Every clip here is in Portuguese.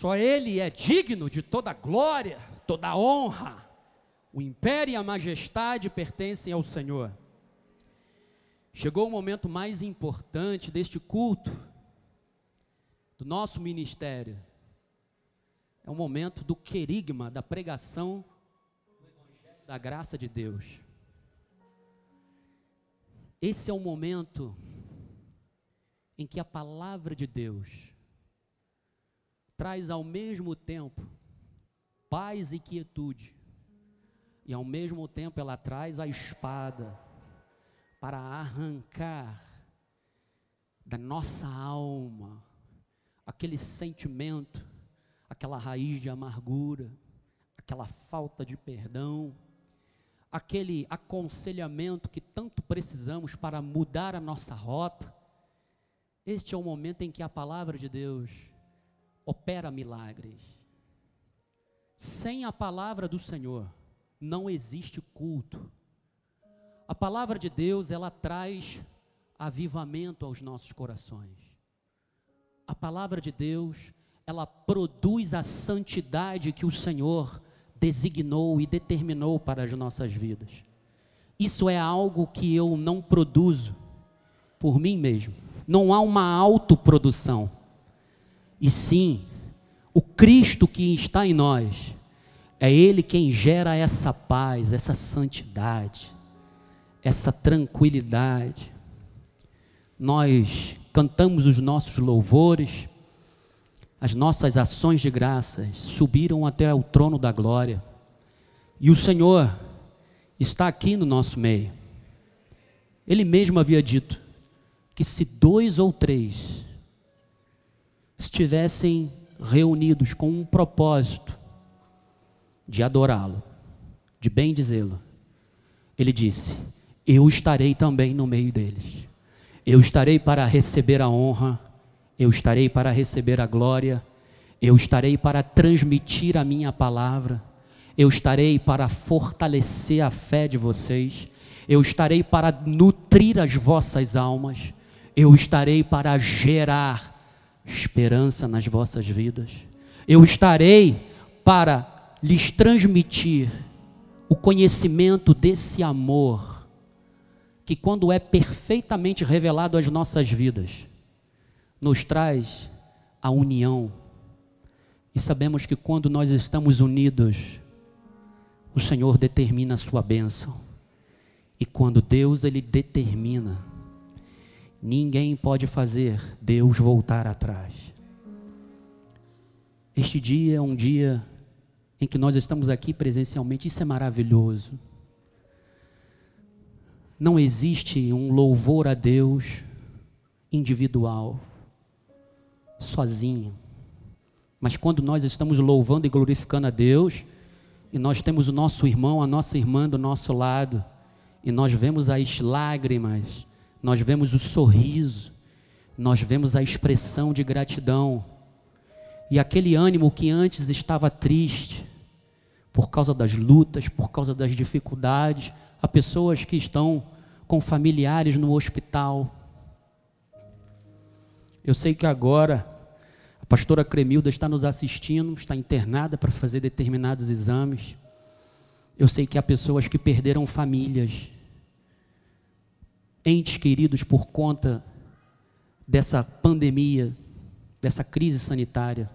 Só Ele é digno de toda glória, toda honra. O império e a majestade pertencem ao Senhor. Chegou o momento mais importante deste culto, do nosso ministério. É o momento do querigma, da pregação do Evangelho da graça de Deus. Esse é o momento em que a palavra de Deus traz ao mesmo tempo paz e quietude, e ao mesmo tempo ela traz a espada para arrancar da nossa alma aquele sentimento, aquela raiz de amargura, aquela falta de perdão, aquele aconselhamento que tanto precisamos para mudar a nossa rota. Este é o momento em que a palavra de Deus opera milagres. Sem a palavra do Senhor, não existe culto. A palavra de Deus, ela traz avivamento aos nossos corações. A palavra de Deus, ela produz a santidade que o Senhor designou e determinou para as nossas vidas. Isso é algo que eu não produzo por mim mesmo. Não há uma autoprodução e sim, o Cristo que está em nós, é Ele quem gera essa paz, essa santidade, essa tranquilidade. Nós cantamos os nossos louvores, as nossas ações de graças subiram até o trono da glória, e o Senhor está aqui no nosso meio. Ele mesmo havia dito que se dois ou três estivessem reunidos com um propósito de adorá-lo, de bem-dizê-lo, ele disse: Eu estarei também no meio deles. Eu estarei para receber a honra, eu estarei para receber a glória, eu estarei para transmitir a minha palavra, eu estarei para fortalecer a fé de vocês, eu estarei para nutrir as vossas almas, eu estarei para gerar esperança nas vossas vidas. Eu estarei para lhes transmitir o conhecimento desse amor, que quando é perfeitamente revelado às nossas vidas, nos traz a união. E sabemos que quando nós estamos unidos, o Senhor determina a sua bênção. E quando Deus ele determina, Ninguém pode fazer Deus voltar atrás. Este dia é um dia em que nós estamos aqui presencialmente, isso é maravilhoso. Não existe um louvor a Deus individual, sozinho. Mas quando nós estamos louvando e glorificando a Deus, e nós temos o nosso irmão, a nossa irmã do nosso lado, e nós vemos as lágrimas, nós vemos o sorriso, nós vemos a expressão de gratidão. E aquele ânimo que antes estava triste, por causa das lutas, por causa das dificuldades, há pessoas que estão com familiares no hospital. Eu sei que agora a pastora Cremilda está nos assistindo, está internada para fazer determinados exames. Eu sei que há pessoas que perderam famílias entes queridos por conta dessa pandemia, dessa crise sanitária.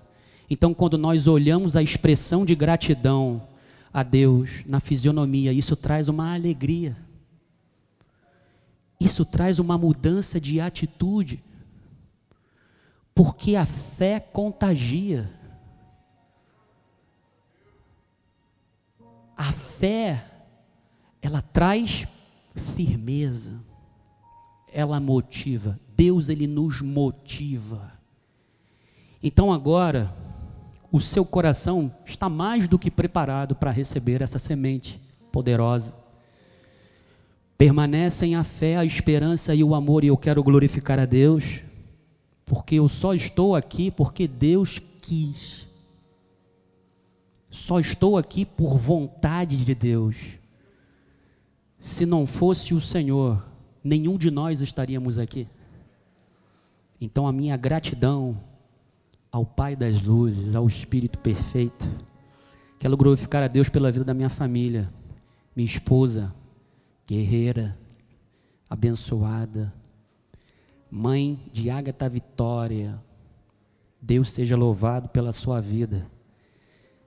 Então, quando nós olhamos a expressão de gratidão a Deus na fisionomia, isso traz uma alegria. Isso traz uma mudança de atitude. Porque a fé contagia. A fé, ela traz firmeza ela motiva. Deus ele nos motiva. Então agora o seu coração está mais do que preparado para receber essa semente poderosa. Permanecem a fé, a esperança e o amor, e eu quero glorificar a Deus, porque eu só estou aqui porque Deus quis. Só estou aqui por vontade de Deus. Se não fosse o Senhor, nenhum de nós estaríamos aqui. Então a minha gratidão ao Pai das luzes, ao Espírito perfeito. Quero glorificar a Deus pela vida da minha família, minha esposa, guerreira, abençoada, mãe de Ágata Vitória. Deus seja louvado pela sua vida.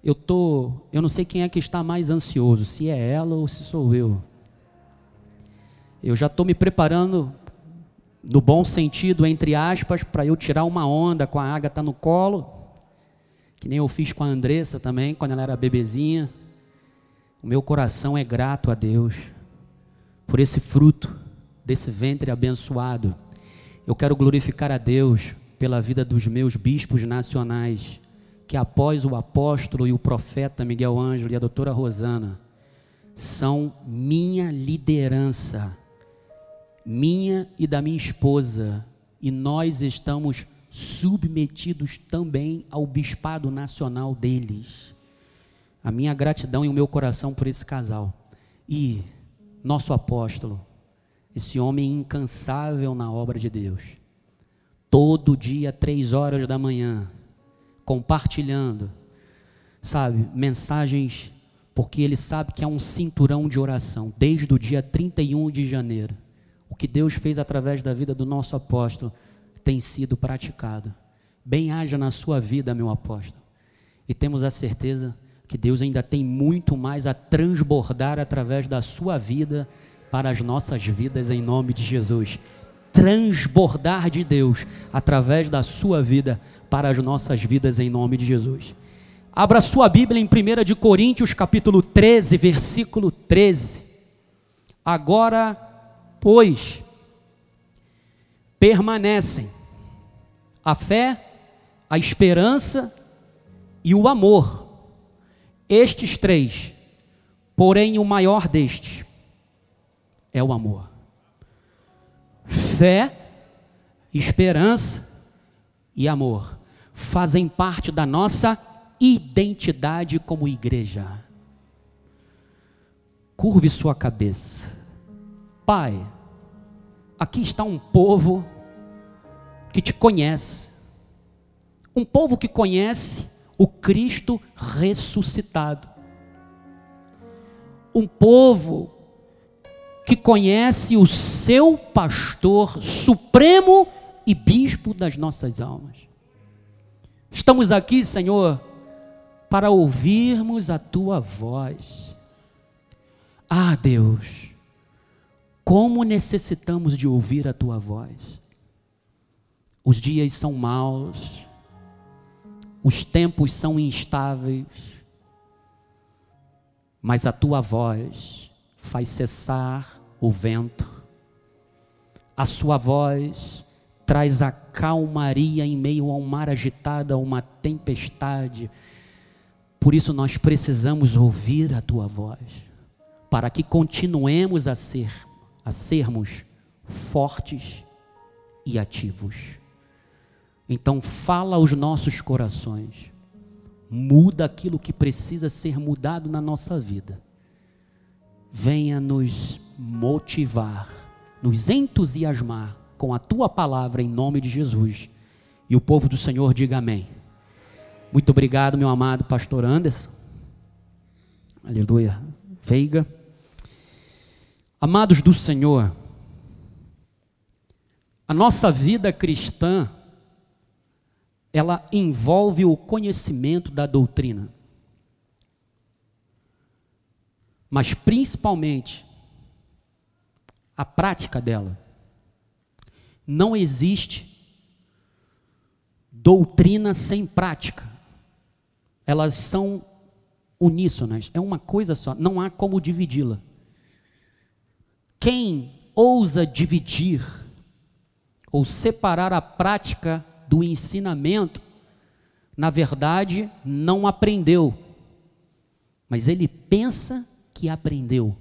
Eu tô, eu não sei quem é que está mais ansioso, se é ela ou se sou eu. Eu já estou me preparando no bom sentido, entre aspas, para eu tirar uma onda com a Agatha no colo, que nem eu fiz com a Andressa também, quando ela era bebezinha. O meu coração é grato a Deus por esse fruto desse ventre abençoado. Eu quero glorificar a Deus pela vida dos meus bispos nacionais, que após o apóstolo e o profeta Miguel Ângelo e a doutora Rosana, são minha liderança minha e da minha esposa, e nós estamos submetidos também ao bispado nacional deles. A minha gratidão e o meu coração por esse casal. E nosso apóstolo, esse homem incansável na obra de Deus, todo dia, três horas da manhã, compartilhando, sabe, mensagens, porque ele sabe que é um cinturão de oração, desde o dia 31 de janeiro que Deus fez através da vida do nosso apóstolo tem sido praticado. Bem haja na sua vida, meu apóstolo. E temos a certeza que Deus ainda tem muito mais a transbordar através da sua vida para as nossas vidas em nome de Jesus. Transbordar de Deus através da sua vida para as nossas vidas em nome de Jesus. Abra sua Bíblia em 1 de Coríntios, capítulo 13, versículo 13. Agora pois, permanecem a fé, a esperança e o amor. Estes três, porém o maior destes é o amor. Fé, esperança e amor fazem parte da nossa identidade como igreja. Curve sua cabeça. Pai, aqui está um povo que te conhece, um povo que conhece o Cristo ressuscitado, um povo que conhece o seu pastor supremo e bispo das nossas almas. Estamos aqui, Senhor, para ouvirmos a tua voz. Ah, Deus, como necessitamos de ouvir a tua voz. Os dias são maus, os tempos são instáveis, mas a tua voz faz cessar o vento, a sua voz traz a calmaria em meio a um mar agitado, a uma tempestade. Por isso nós precisamos ouvir a tua voz, para que continuemos a ser a sermos fortes e ativos. Então, fala aos nossos corações, muda aquilo que precisa ser mudado na nossa vida. Venha nos motivar, nos entusiasmar com a tua palavra em nome de Jesus. E o povo do Senhor diga amém. Muito obrigado, meu amado pastor Anderson. Aleluia. Veiga. Amados do Senhor, a nossa vida cristã, ela envolve o conhecimento da doutrina, mas principalmente a prática dela. Não existe doutrina sem prática, elas são uníssonas, é uma coisa só, não há como dividi-la. Quem ousa dividir ou separar a prática do ensinamento, na verdade, não aprendeu, mas ele pensa que aprendeu.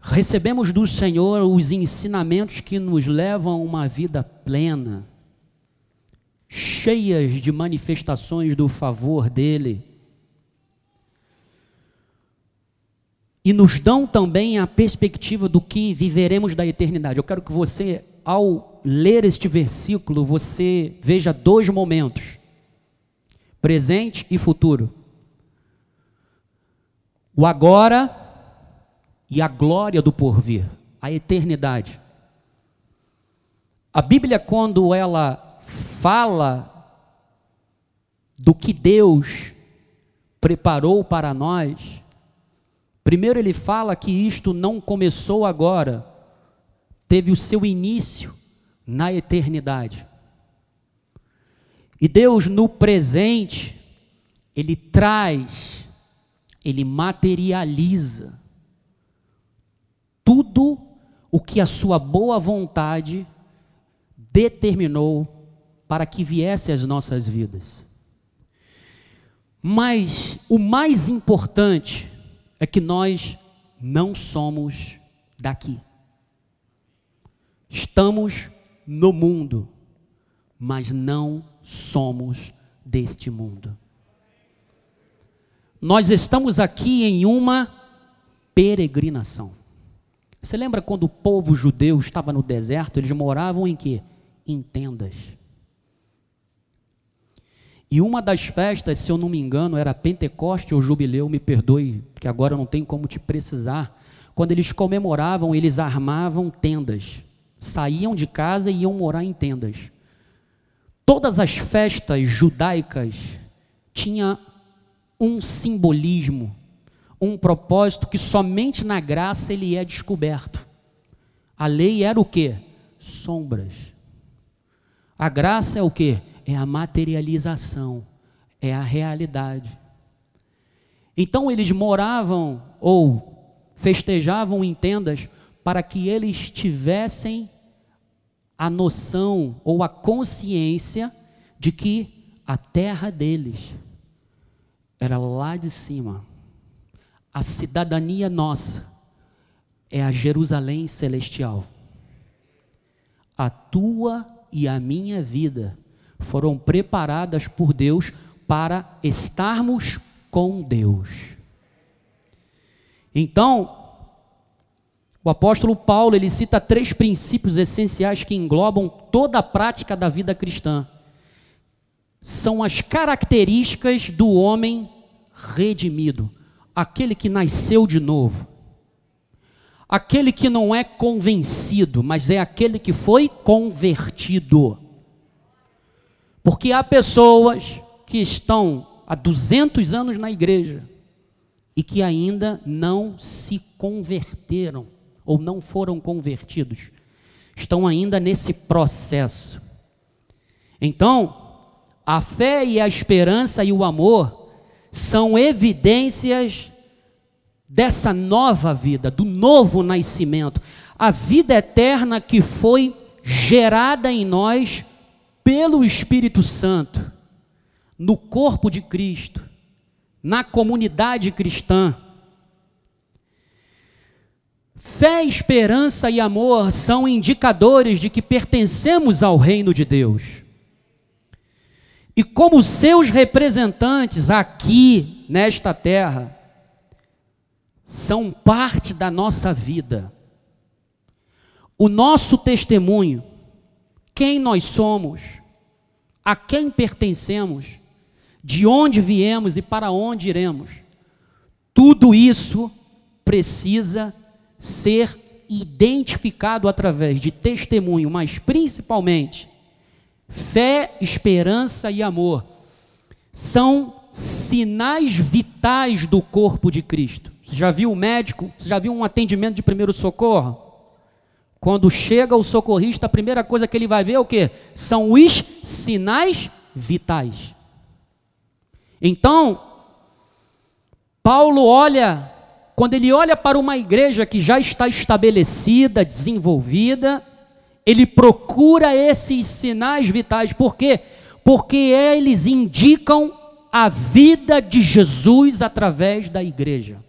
Recebemos do Senhor os ensinamentos que nos levam a uma vida plena, cheias de manifestações do favor dEle e nos dão também a perspectiva do que viveremos da eternidade. Eu quero que você ao ler este versículo, você veja dois momentos: presente e futuro. O agora e a glória do porvir, a eternidade. A Bíblia, quando ela fala do que Deus preparou para nós, primeiro ele fala que isto não começou agora, teve o seu início na eternidade. E Deus no presente, ele traz, ele materializa tudo o que a sua boa vontade determinou para que viesse às nossas vidas. Mas o mais importante é que nós não somos daqui. Estamos no mundo, mas não somos deste mundo. Nós estamos aqui em uma peregrinação. Você lembra quando o povo judeu estava no deserto? Eles moravam em quê? Em tendas. E uma das festas, se eu não me engano, era Pentecoste ou Jubileu, me perdoe, porque agora eu não tenho como te precisar. Quando eles comemoravam, eles armavam tendas. Saíam de casa e iam morar em tendas. Todas as festas judaicas tinham um simbolismo, um propósito que somente na graça ele é descoberto. A lei era o que? Sombras. A graça é o que? É a materialização, é a realidade. Então eles moravam ou festejavam em tendas para que eles tivessem a noção ou a consciência de que a terra deles era lá de cima a cidadania nossa é a Jerusalém celestial. A tua e a minha vida foram preparadas por Deus para estarmos com Deus. Então, o apóstolo Paulo, ele cita três princípios essenciais que englobam toda a prática da vida cristã. São as características do homem redimido aquele que nasceu de novo, aquele que não é convencido, mas é aquele que foi convertido. Porque há pessoas que estão há 200 anos na igreja e que ainda não se converteram ou não foram convertidos. Estão ainda nesse processo. Então, a fé e a esperança e o amor são evidências dessa nova vida, do novo nascimento, a vida eterna que foi gerada em nós pelo Espírito Santo, no corpo de Cristo, na comunidade cristã. Fé, esperança e amor são indicadores de que pertencemos ao reino de Deus. E como seus representantes aqui nesta terra, são parte da nossa vida. O nosso testemunho, quem nós somos, a quem pertencemos, de onde viemos e para onde iremos, tudo isso precisa ser identificado através de testemunho, mas principalmente Fé, esperança e amor são sinais vitais do corpo de Cristo. Você já viu um médico? Você já viu um atendimento de primeiro socorro? Quando chega o socorrista, a primeira coisa que ele vai ver é o que? São os sinais vitais. Então, Paulo olha, quando ele olha para uma igreja que já está estabelecida, desenvolvida, ele procura esses sinais vitais, por quê? Porque eles indicam a vida de Jesus através da igreja.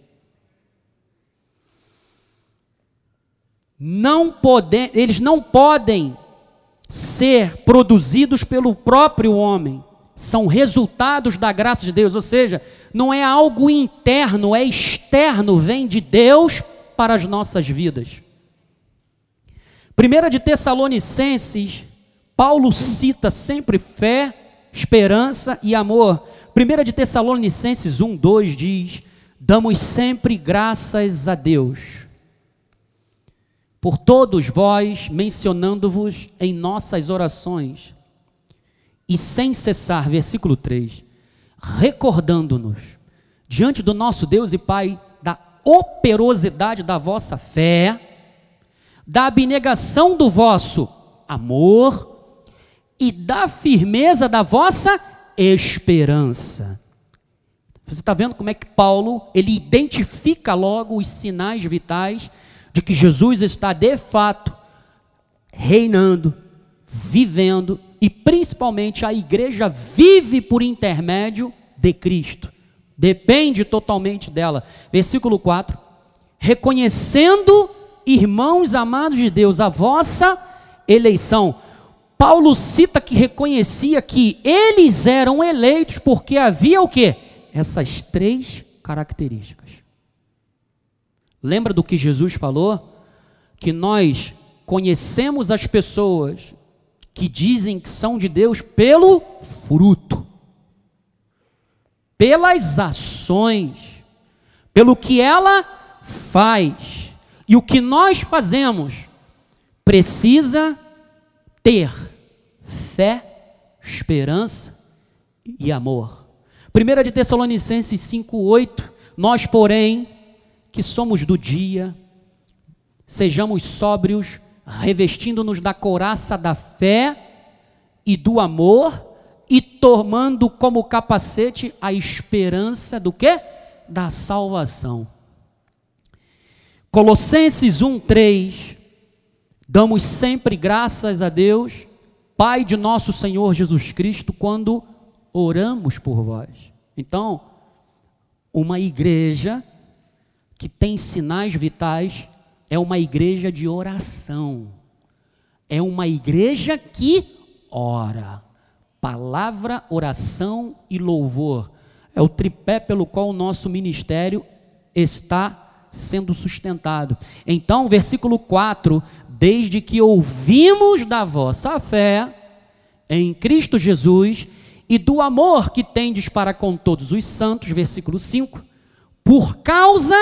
Não pode, eles não podem ser produzidos pelo próprio homem, são resultados da graça de Deus, ou seja, não é algo interno, é externo, vem de Deus para as nossas vidas. Primeira de Tessalonicenses, Paulo cita sempre fé, esperança e amor. Primeira de Tessalonicenses 1, 2 diz: Damos sempre graças a Deus por todos vós, mencionando-vos em nossas orações, e sem cessar, versículo 3, recordando-nos diante do nosso Deus e Pai da operosidade da vossa fé, da abnegação do vosso amor e da firmeza da vossa esperança. Você está vendo como é que Paulo ele identifica logo os sinais vitais de que Jesus está de fato reinando, vivendo e principalmente a igreja vive por intermédio de Cristo. Depende totalmente dela. Versículo 4: reconhecendo, irmãos amados de Deus, a vossa eleição. Paulo cita que reconhecia que eles eram eleitos porque havia o que? Essas três características. Lembra do que Jesus falou? Que nós conhecemos as pessoas que dizem que são de Deus pelo fruto, pelas ações, pelo que ela faz. E o que nós fazemos precisa ter fé, esperança e amor. 1 de Tessalonicenses 5,8, nós, porém, que somos do dia, sejamos sóbrios, revestindo-nos da couraça da fé e do amor e tomando como capacete a esperança do que? Da salvação. Colossenses 1:3 Damos sempre graças a Deus, Pai de nosso Senhor Jesus Cristo, quando oramos por vós. Então, uma igreja que tem sinais vitais é uma igreja de oração. É uma igreja que ora. Palavra, oração e louvor. É o tripé pelo qual o nosso ministério está sendo sustentado. Então, versículo 4: Desde que ouvimos da vossa fé em Cristo Jesus e do amor que tendes para com todos os santos, versículo 5, por causa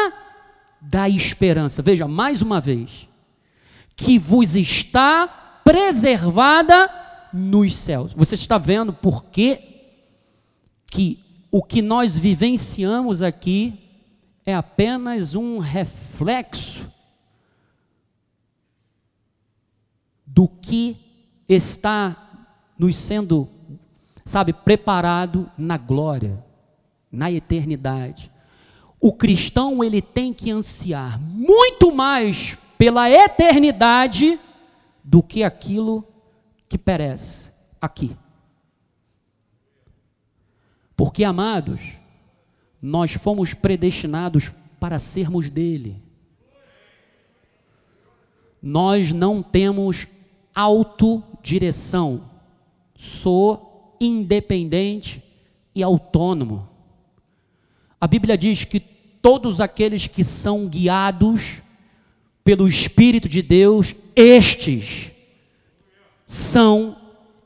da esperança. Veja, mais uma vez, que vos está preservada nos céus. Você está vendo por que que o que nós vivenciamos aqui é apenas um reflexo do que está nos sendo, sabe, preparado na glória, na eternidade o cristão ele tem que ansiar muito mais pela eternidade do que aquilo que perece aqui. Porque, amados, nós fomos predestinados para sermos dele. Nós não temos autodireção. Sou independente e autônomo. A Bíblia diz que todos aqueles que são guiados pelo Espírito de Deus, estes são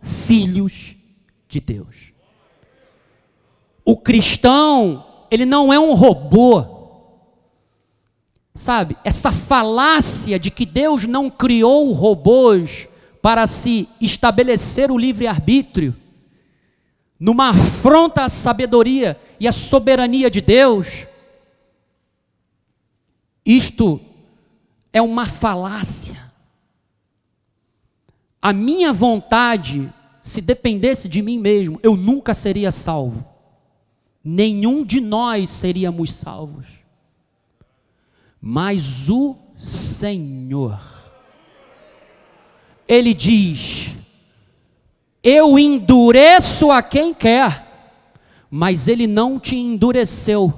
filhos de Deus. O cristão, ele não é um robô. Sabe, essa falácia de que Deus não criou robôs para se estabelecer o livre-arbítrio, numa afronta à sabedoria e à soberania de Deus, isto é uma falácia. A minha vontade, se dependesse de mim mesmo, eu nunca seria salvo. Nenhum de nós seríamos salvos. Mas o Senhor, Ele diz: eu endureço a quem quer, mas ele não te endureceu.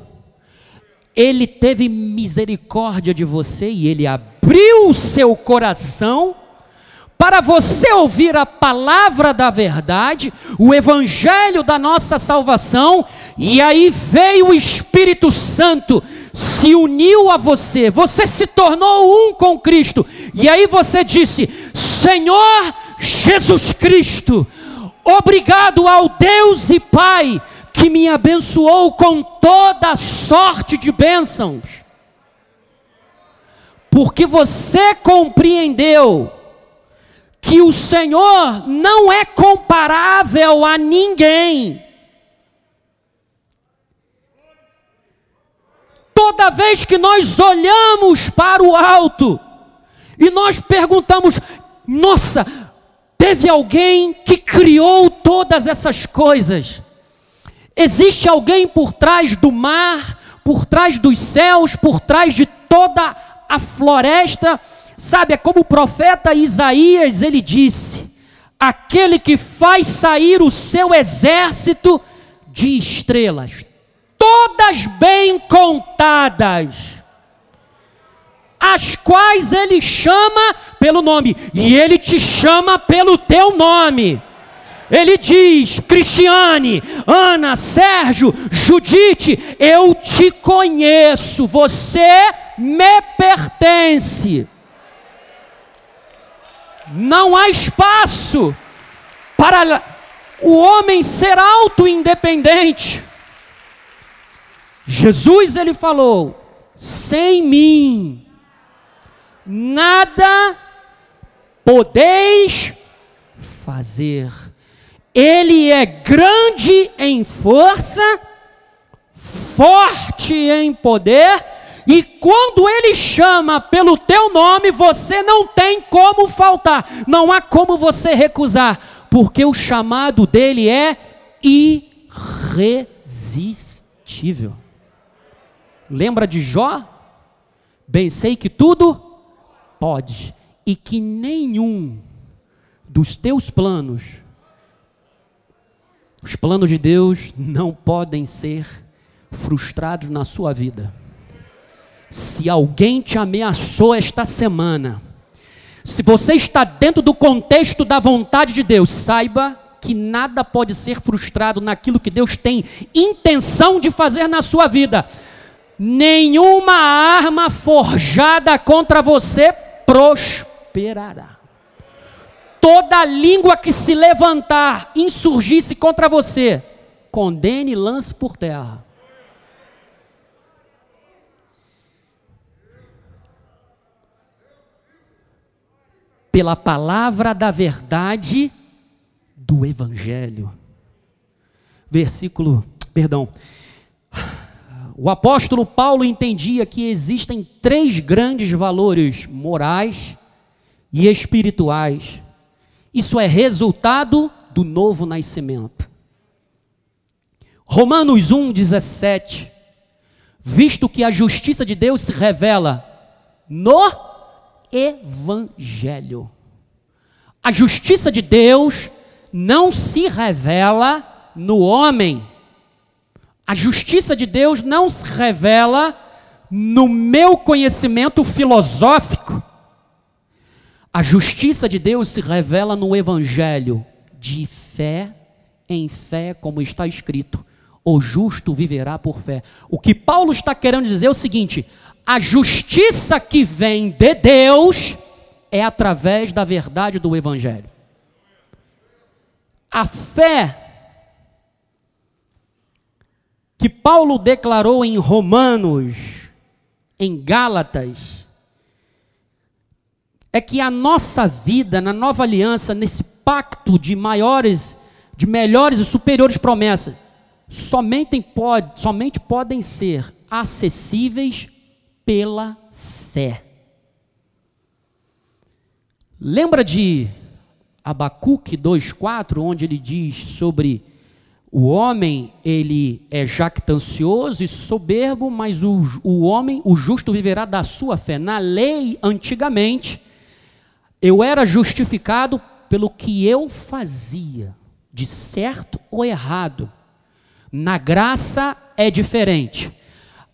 Ele teve misericórdia de você e ele abriu o seu coração para você ouvir a palavra da verdade, o evangelho da nossa salvação, e aí veio o Espírito Santo, se uniu a você, você se tornou um com Cristo, e aí você disse: Senhor Jesus Cristo. Obrigado ao Deus e Pai que me abençoou com toda sorte de bênçãos. Porque você compreendeu que o Senhor não é comparável a ninguém. Toda vez que nós olhamos para o alto e nós perguntamos: nossa, teve alguém que criou todas essas coisas? Existe alguém por trás do mar, por trás dos céus, por trás de toda a floresta? Sabe, é como o profeta Isaías ele disse: aquele que faz sair o seu exército de estrelas, todas bem contadas, as quais ele chama pelo nome, e ele te chama pelo teu nome. Ele diz: Cristiane, Ana, Sérgio, Judite, eu te conheço, você me pertence. Não há espaço para o homem ser auto-independente. Jesus ele falou: sem mim nada podeis fazer. Ele é grande em força, forte em poder, e quando ele chama pelo teu nome, você não tem como faltar, não há como você recusar, porque o chamado dele é irresistível. Lembra de Jó? Bem sei que tudo pode, e que nenhum dos teus planos os planos de Deus não podem ser frustrados na sua vida. Se alguém te ameaçou esta semana, se você está dentro do contexto da vontade de Deus, saiba que nada pode ser frustrado naquilo que Deus tem intenção de fazer na sua vida. Nenhuma arma forjada contra você prosperará toda língua que se levantar, insurgisse contra você, condene e lance por terra. Pela palavra da verdade do Evangelho. Versículo, perdão. O apóstolo Paulo entendia que existem três grandes valores morais e espirituais isso é resultado do novo nascimento. Romanos 1, 17. Visto que a justiça de Deus se revela no Evangelho. A justiça de Deus não se revela no homem. A justiça de Deus não se revela no meu conhecimento filosófico. A justiça de Deus se revela no Evangelho, de fé em fé, como está escrito: o justo viverá por fé. O que Paulo está querendo dizer é o seguinte: a justiça que vem de Deus é através da verdade do Evangelho. A fé que Paulo declarou em Romanos, em Gálatas, é que a nossa vida na nova aliança, nesse pacto de maiores, de melhores e superiores promessas, somente, pode, somente podem ser acessíveis pela fé. Lembra de Abacuque 2,4, onde ele diz sobre o homem, ele é jactancioso e soberbo, mas o, o homem, o justo, viverá da sua fé. Na lei, antigamente, eu era justificado pelo que eu fazia, de certo ou errado. Na graça é diferente.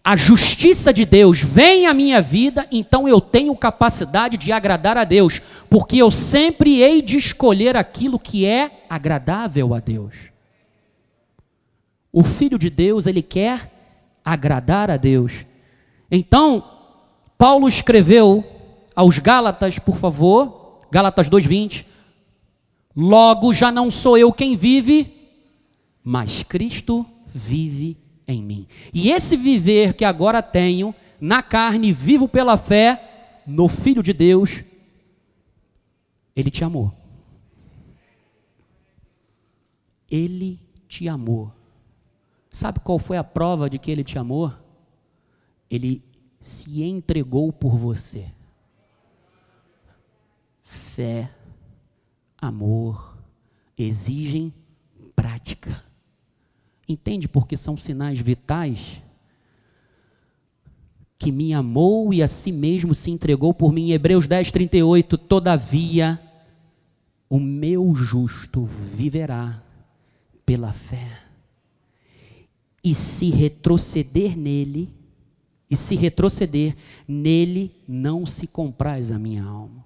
A justiça de Deus vem à minha vida, então eu tenho capacidade de agradar a Deus, porque eu sempre hei de escolher aquilo que é agradável a Deus. O filho de Deus, ele quer agradar a Deus. Então, Paulo escreveu aos Gálatas, por favor, Gálatas 2:20. Logo já não sou eu quem vive, mas Cristo vive em mim. E esse viver que agora tenho na carne, vivo pela fé no Filho de Deus, ele te amou. Ele te amou. Sabe qual foi a prova de que ele te amou? Ele se entregou por você. Fé, amor, exigem prática. Entende porque são sinais vitais? Que me amou e a si mesmo se entregou por mim. Hebreus 10, 38. Todavia, o meu justo viverá pela fé. E se retroceder nele, e se retroceder, nele não se compraz a minha alma.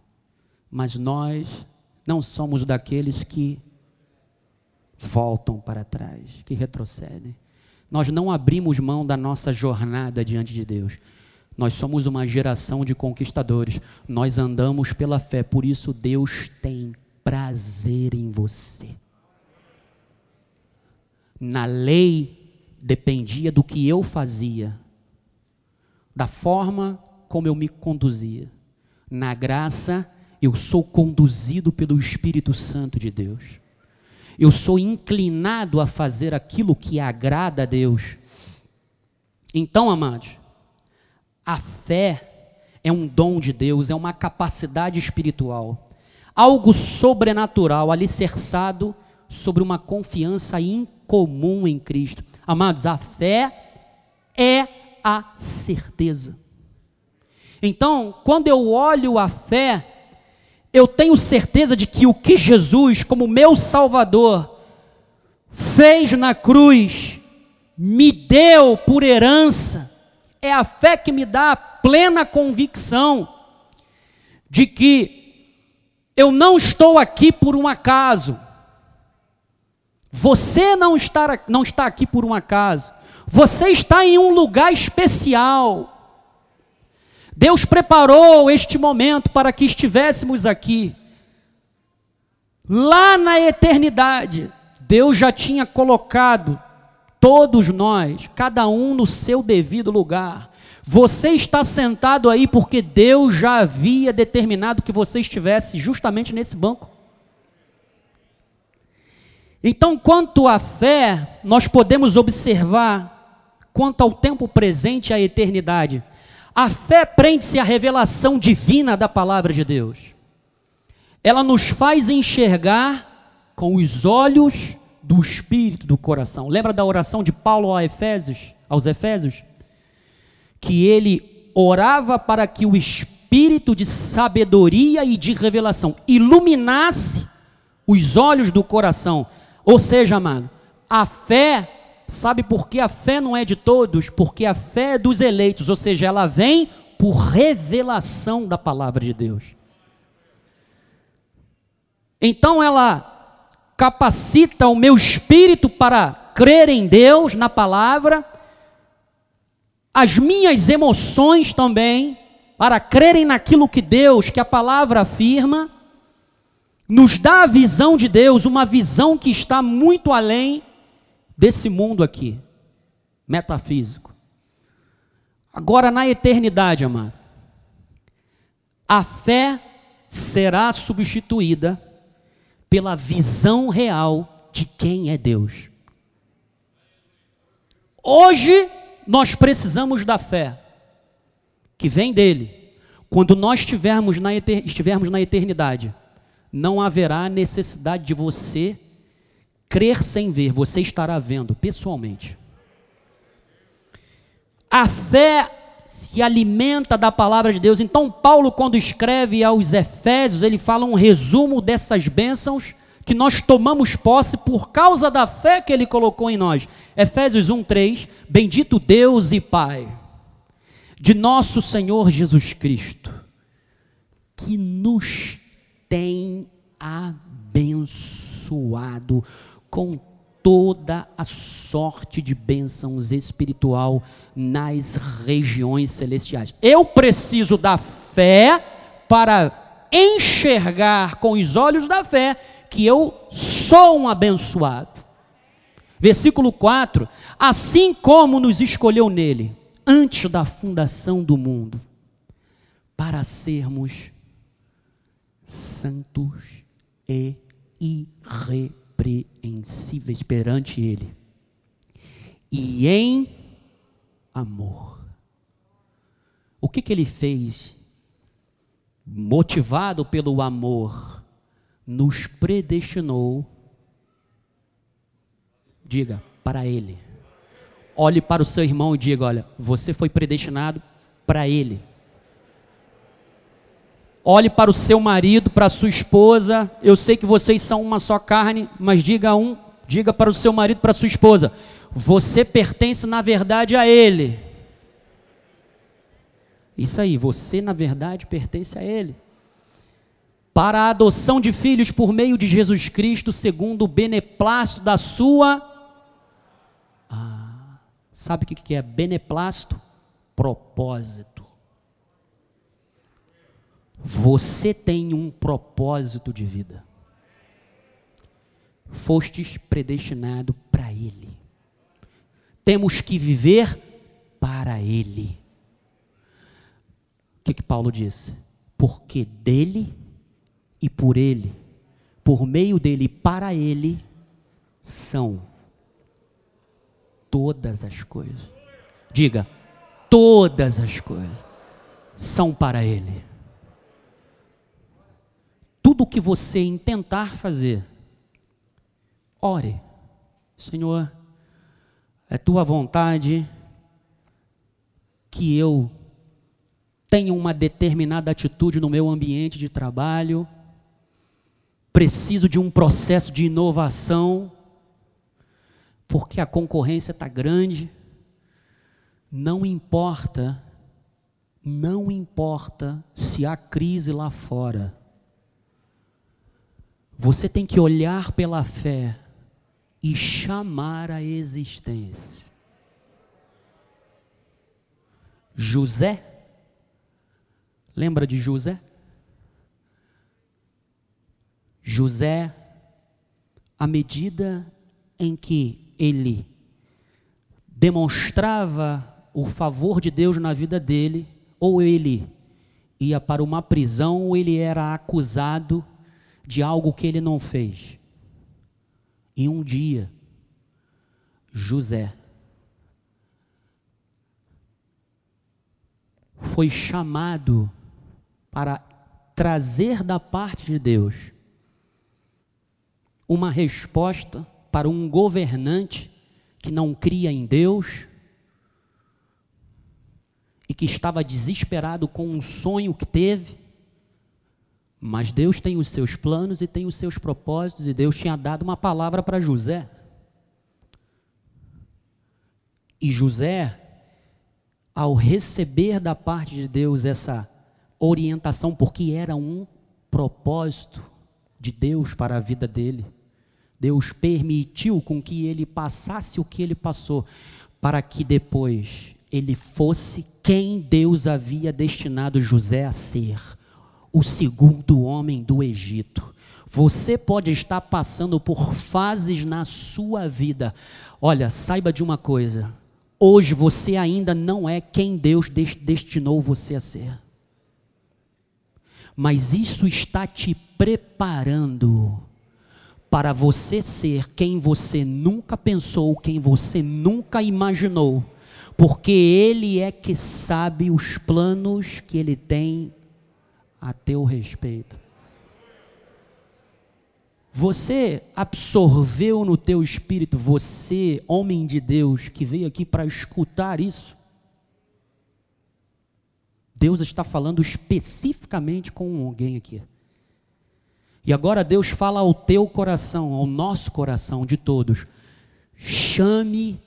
Mas nós não somos daqueles que voltam para trás, que retrocedem. Nós não abrimos mão da nossa jornada diante de Deus. Nós somos uma geração de conquistadores. Nós andamos pela fé, por isso Deus tem prazer em você. Na lei dependia do que eu fazia, da forma como eu me conduzia. Na graça, eu sou conduzido pelo Espírito Santo de Deus. Eu sou inclinado a fazer aquilo que agrada a Deus. Então, amados, a fé é um dom de Deus, é uma capacidade espiritual, algo sobrenatural, alicerçado sobre uma confiança incomum em Cristo. Amados, a fé é a certeza. Então, quando eu olho a fé, eu tenho certeza de que o que Jesus, como meu Salvador, fez na cruz, me deu por herança, é a fé que me dá a plena convicção de que eu não estou aqui por um acaso. Você não está, não está aqui por um acaso. Você está em um lugar especial. Deus preparou este momento para que estivéssemos aqui. Lá na eternidade, Deus já tinha colocado todos nós, cada um no seu devido lugar. Você está sentado aí porque Deus já havia determinado que você estivesse justamente nesse banco. Então, quanto à fé, nós podemos observar, quanto ao tempo presente e à eternidade, a fé prende-se à revelação divina da palavra de Deus. Ela nos faz enxergar com os olhos do espírito do coração. Lembra da oração de Paulo aos Efésios, aos Efésios? Que ele orava para que o espírito de sabedoria e de revelação iluminasse os olhos do coração ou seja, amado, a fé, sabe por que a fé não é de todos? Porque a fé é dos eleitos, ou seja, ela vem por revelação da palavra de Deus. Então ela capacita o meu espírito para crer em Deus, na palavra, as minhas emoções também, para crerem naquilo que Deus, que a palavra afirma, nos dá a visão de Deus, uma visão que está muito além desse mundo aqui, metafísico. Agora, na eternidade, amado, a fé será substituída pela visão real de quem é Deus. Hoje, nós precisamos da fé, que vem dele. Quando nós estivermos na, estivermos na eternidade, não haverá necessidade de você crer sem ver, você estará vendo pessoalmente. A fé se alimenta da palavra de Deus. Então, Paulo, quando escreve aos Efésios, ele fala um resumo dessas bênçãos que nós tomamos posse por causa da fé que ele colocou em nós. Efésios 1:3, bendito Deus e Pai de nosso Senhor Jesus Cristo, que nos tem abençoado com toda a sorte de bênçãos espiritual nas regiões celestiais. Eu preciso da fé para enxergar com os olhos da fé que eu sou um abençoado. Versículo 4: Assim como nos escolheu nele, antes da fundação do mundo, para sermos santos e irrepreensíveis perante Ele, e em amor. O que, que Ele fez? Motivado pelo amor, nos predestinou, diga, para Ele. Olhe para o seu irmão e diga: Olha, você foi predestinado para Ele. Olhe para o seu marido, para a sua esposa. Eu sei que vocês são uma só carne, mas diga um, diga para o seu marido, para a sua esposa: você pertence na verdade a ele. Isso aí, você na verdade pertence a ele. Para a adoção de filhos por meio de Jesus Cristo, segundo o beneplácito da sua ah, sabe o que é beneplácito? Propósito. Você tem um propósito de vida. Fostes predestinado para Ele. Temos que viver para Ele. O que, que Paulo disse? Porque dele e por Ele, por meio dele e para Ele, são todas as coisas. Diga, todas as coisas são para Ele tudo que você intentar fazer, ore, Senhor, é tua vontade que eu tenha uma determinada atitude no meu ambiente de trabalho, preciso de um processo de inovação, porque a concorrência está grande. Não importa, não importa se há crise lá fora. Você tem que olhar pela fé e chamar a existência. José, lembra de José? José, à medida em que ele demonstrava o favor de Deus na vida dele, ou ele ia para uma prisão, ou ele era acusado de algo que ele não fez. E um dia, José foi chamado para trazer da parte de Deus uma resposta para um governante que não cria em Deus e que estava desesperado com um sonho que teve mas Deus tem os seus planos e tem os seus propósitos, e Deus tinha dado uma palavra para José. E José, ao receber da parte de Deus essa orientação, porque era um propósito de Deus para a vida dele, Deus permitiu com que ele passasse o que ele passou, para que depois ele fosse quem Deus havia destinado José a ser o segundo homem do Egito. Você pode estar passando por fases na sua vida. Olha, saiba de uma coisa: hoje você ainda não é quem Deus destinou você a ser. Mas isso está te preparando para você ser quem você nunca pensou, quem você nunca imaginou, porque Ele é que sabe os planos que Ele tem a teu respeito. Você absorveu no teu espírito, você, homem de Deus, que veio aqui para escutar isso? Deus está falando especificamente com alguém aqui. E agora Deus fala ao teu coração, ao nosso coração de todos: chame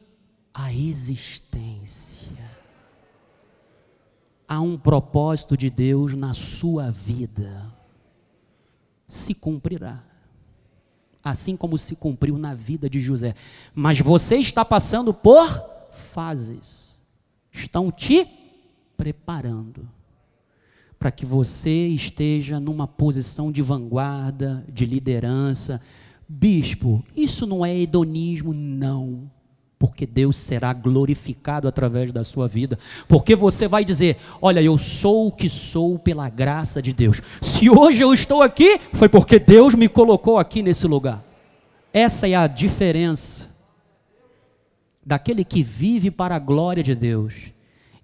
a existência há um propósito de Deus na sua vida. Se cumprirá. Assim como se cumpriu na vida de José. Mas você está passando por fases. Estão te preparando. para que você esteja numa posição de vanguarda, de liderança. Bispo, isso não é hedonismo, não porque Deus será glorificado através da sua vida. Porque você vai dizer: Olha, eu sou o que sou pela graça de Deus. Se hoje eu estou aqui, foi porque Deus me colocou aqui nesse lugar. Essa é a diferença daquele que vive para a glória de Deus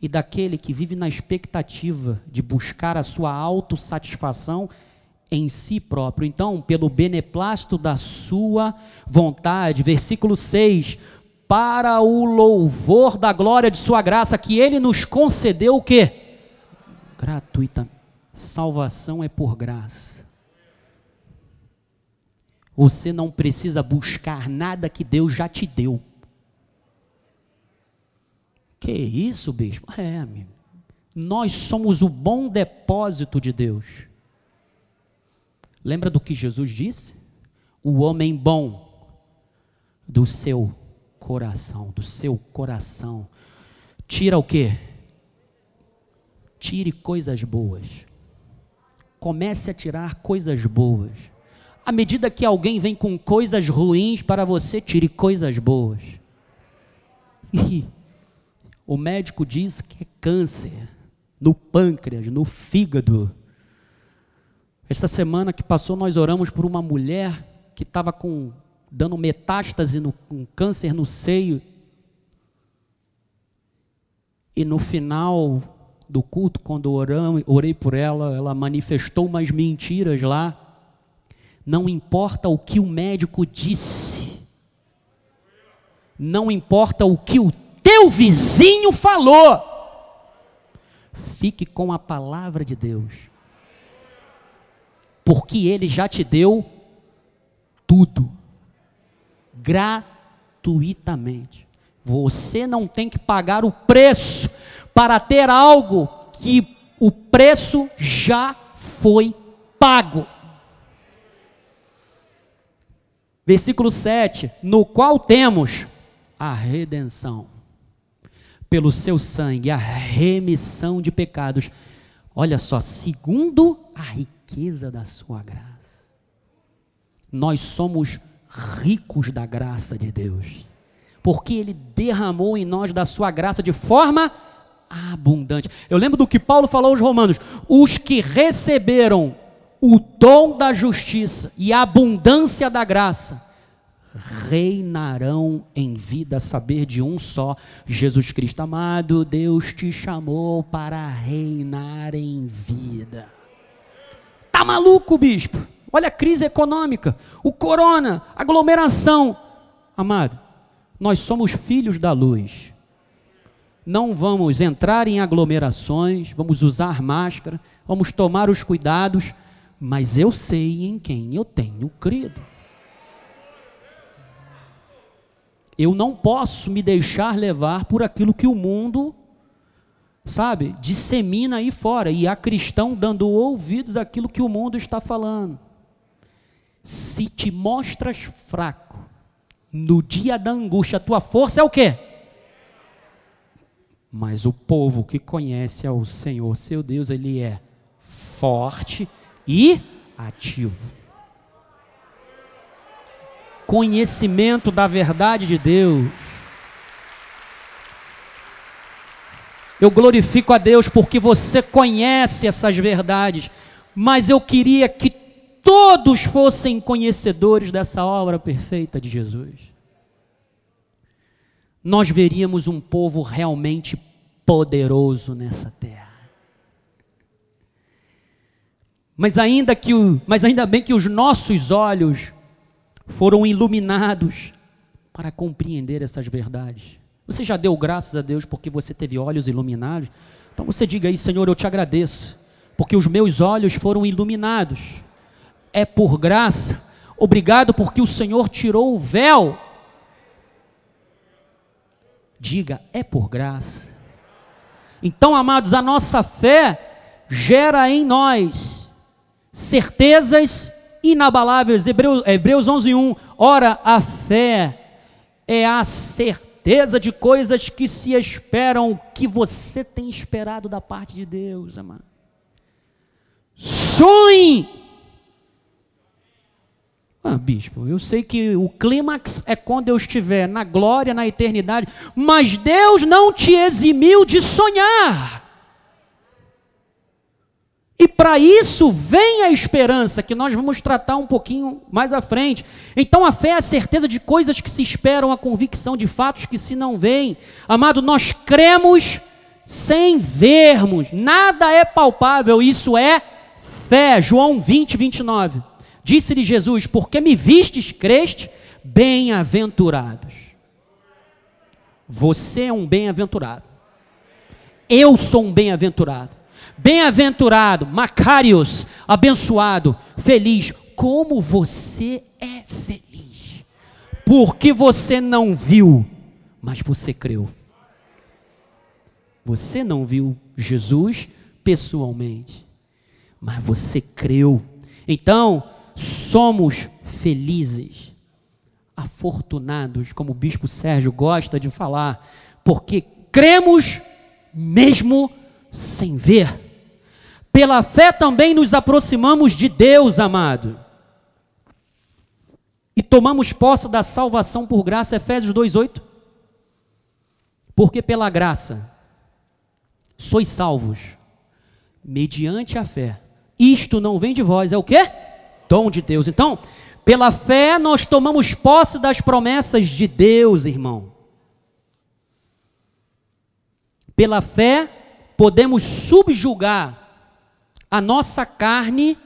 e daquele que vive na expectativa de buscar a sua autossatisfação em si próprio. Então, pelo beneplácito da sua vontade, versículo 6, para o louvor da glória de sua graça, que ele nos concedeu o quê? Gratuita. Salvação é por graça. Você não precisa buscar nada que Deus já te deu. Que isso, bispo? É, amigo. Nós somos o bom depósito de Deus. Lembra do que Jesus disse? O homem bom do seu coração, do seu coração. Tira o quê? Tire coisas boas. Comece a tirar coisas boas. À medida que alguém vem com coisas ruins para você, tire coisas boas. E o médico diz que é câncer no pâncreas, no fígado. Esta semana que passou, nós oramos por uma mulher que estava com dando metástase, no, um câncer no seio. E no final do culto, quando oramos, orei por ela, ela manifestou umas mentiras lá. Não importa o que o médico disse, não importa o que o teu vizinho falou, fique com a palavra de Deus, porque Ele já te deu tudo gratuitamente. Você não tem que pagar o preço para ter algo que o preço já foi pago. Versículo 7: No qual temos a redenção, pelo seu sangue, a remissão de pecados. Olha só, segundo a riqueza da sua graça. Nós somos ricos da graça de Deus, porque Ele derramou em nós da sua graça de forma abundante. Eu lembro do que Paulo falou aos Romanos: os que receberam o dom da justiça e a abundância da graça reinarão em vida, saber de um só, Jesus Cristo amado, Deus te chamou para reinar em vida. Tá maluco, bispo? Olha a crise econômica, o corona, aglomeração. Amado, nós somos filhos da luz. Não vamos entrar em aglomerações, vamos usar máscara, vamos tomar os cuidados, mas eu sei em quem eu tenho crido. Eu não posso me deixar levar por aquilo que o mundo sabe, dissemina aí fora. E há cristão dando ouvidos àquilo que o mundo está falando. Se te mostras fraco no dia da angústia, a tua força é o quê? Mas o povo que conhece ao Senhor, seu Deus, ele é forte e ativo. Conhecimento da verdade de Deus. Eu glorifico a Deus porque você conhece essas verdades, mas eu queria que todos fossem conhecedores dessa obra perfeita de Jesus, nós veríamos um povo realmente poderoso nessa terra. Mas ainda que mas ainda bem que os nossos olhos foram iluminados para compreender essas verdades. Você já deu graças a Deus porque você teve olhos iluminados? Então você diga aí, Senhor, eu te agradeço, porque os meus olhos foram iluminados é por graça. Obrigado porque o Senhor tirou o véu. Diga, é por graça. Então, amados, a nossa fé gera em nós certezas inabaláveis. Hebreus, Hebreus 11, 1. Ora, a fé é a certeza de coisas que se esperam, que você tem esperado da parte de Deus, amado. sonhe. Ah, bispo, eu sei que o clímax é quando eu estiver na glória, na eternidade, mas Deus não te eximiu de sonhar. E para isso vem a esperança, que nós vamos tratar um pouquinho mais à frente. Então a fé é a certeza de coisas que se esperam, a convicção de fatos que se não veem. Amado, nós cremos sem vermos, nada é palpável, isso é fé. João 20, 29. Disse-lhe Jesus: Porque me vistes, creste, bem-aventurados. Você é um bem-aventurado. Eu sou um bem-aventurado. Bem-aventurado, Macarios, abençoado, feliz. Como você é feliz. Porque você não viu, mas você creu. Você não viu Jesus pessoalmente, mas você creu. Então, somos felizes, afortunados, como o bispo Sérgio gosta de falar, porque cremos mesmo sem ver. Pela fé também nos aproximamos de Deus, amado. E tomamos posse da salvação por graça, Efésios 2:8. Porque pela graça sois salvos mediante a fé. Isto não vem de vós, é o quê? Dom de Deus. Então, pela fé nós tomamos posse das promessas de Deus, irmão. Pela fé podemos subjugar a nossa carne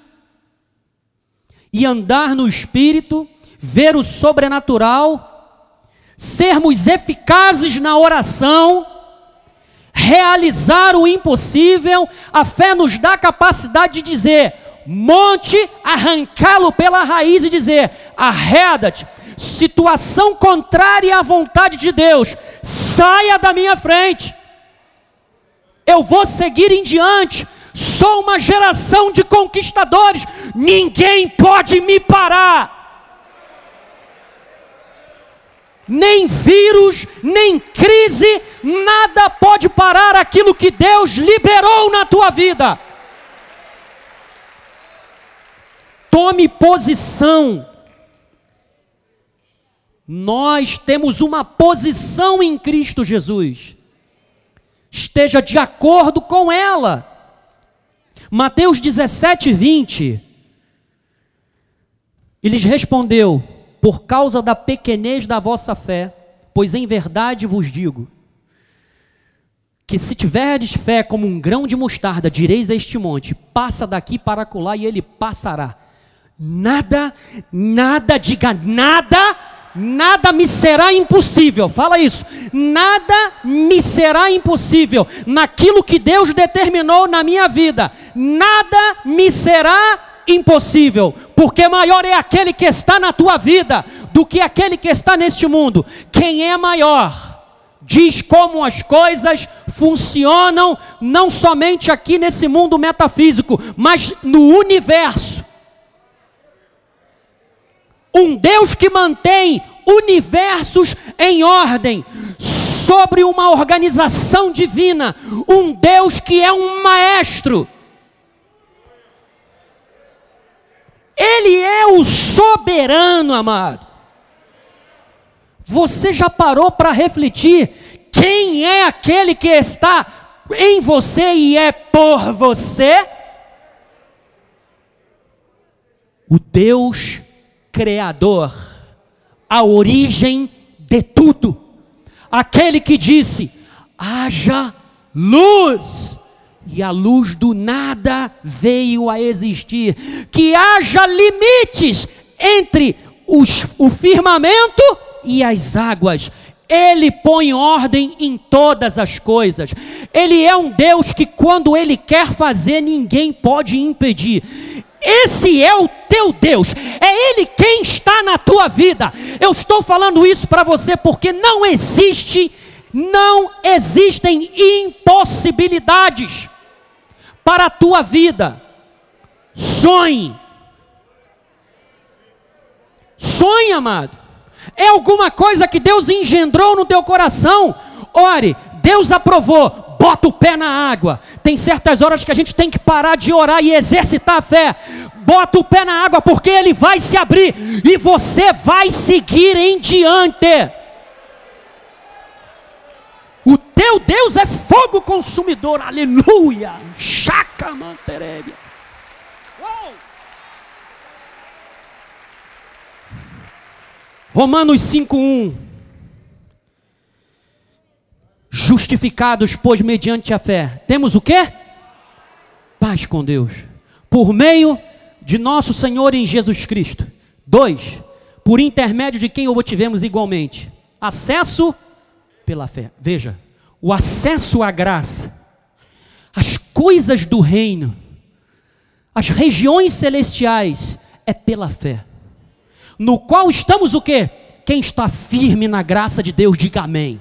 e andar no espírito, ver o sobrenatural, sermos eficazes na oração, realizar o impossível, a fé nos dá a capacidade de dizer: monte, arrancá-lo pela raiz e dizer: arreda-te, situação contrária à vontade de Deus, saia da minha frente. Eu vou seguir em diante, Sou uma geração de conquistadores. Ninguém pode me parar. Nem vírus, nem crise, nada pode parar aquilo que Deus liberou na tua vida. Tome posição. Nós temos uma posição em Cristo Jesus. Esteja de acordo com ela. Mateus 17, 20. E lhes respondeu: Por causa da pequenez da vossa fé, pois em verdade vos digo, que se tiverdes fé como um grão de mostarda, direis a este monte: passa daqui para acolá, e ele passará. Nada, nada, diga nada, nada me será impossível. Fala isso. Nada me será impossível naquilo que Deus determinou na minha vida. Nada me será impossível, porque maior é aquele que está na tua vida do que aquele que está neste mundo. Quem é maior? Diz como as coisas funcionam, não somente aqui nesse mundo metafísico, mas no universo um Deus que mantém universos em ordem, sobre uma organização divina, um Deus que é um maestro. Ele é o soberano, amado. Você já parou para refletir quem é aquele que está em você e é por você? O Deus Criador, a origem de tudo. Aquele que disse: haja luz, e a luz do nada veio a existir. Que haja limites entre os, o firmamento e as águas. Ele põe ordem em todas as coisas. Ele é um Deus que, quando Ele quer fazer, ninguém pode impedir. Esse é o teu Deus, é Ele quem está na tua vida. Eu estou falando isso para você porque não existe, não existem impossibilidades para a tua vida. Sonhe. Sonhe, amado. É alguma coisa que Deus engendrou no teu coração? Ore, Deus aprovou, bota o pé na água. Tem certas horas que a gente tem que parar de orar e exercitar a fé. Bota o pé na água, porque ele vai se abrir e você vai seguir em diante. O teu Deus é fogo consumidor, aleluia. Chaca manterebia. Romanos 5:1 Justificados, pois mediante a fé, temos o quê? Paz com Deus, por meio de nosso Senhor em Jesus Cristo. Dois, por intermédio de quem obtivemos igualmente acesso pela fé. Veja, o acesso à graça, as coisas do reino, as regiões celestiais, é pela fé. No qual estamos o quê? Quem está firme na graça de Deus, diga amém.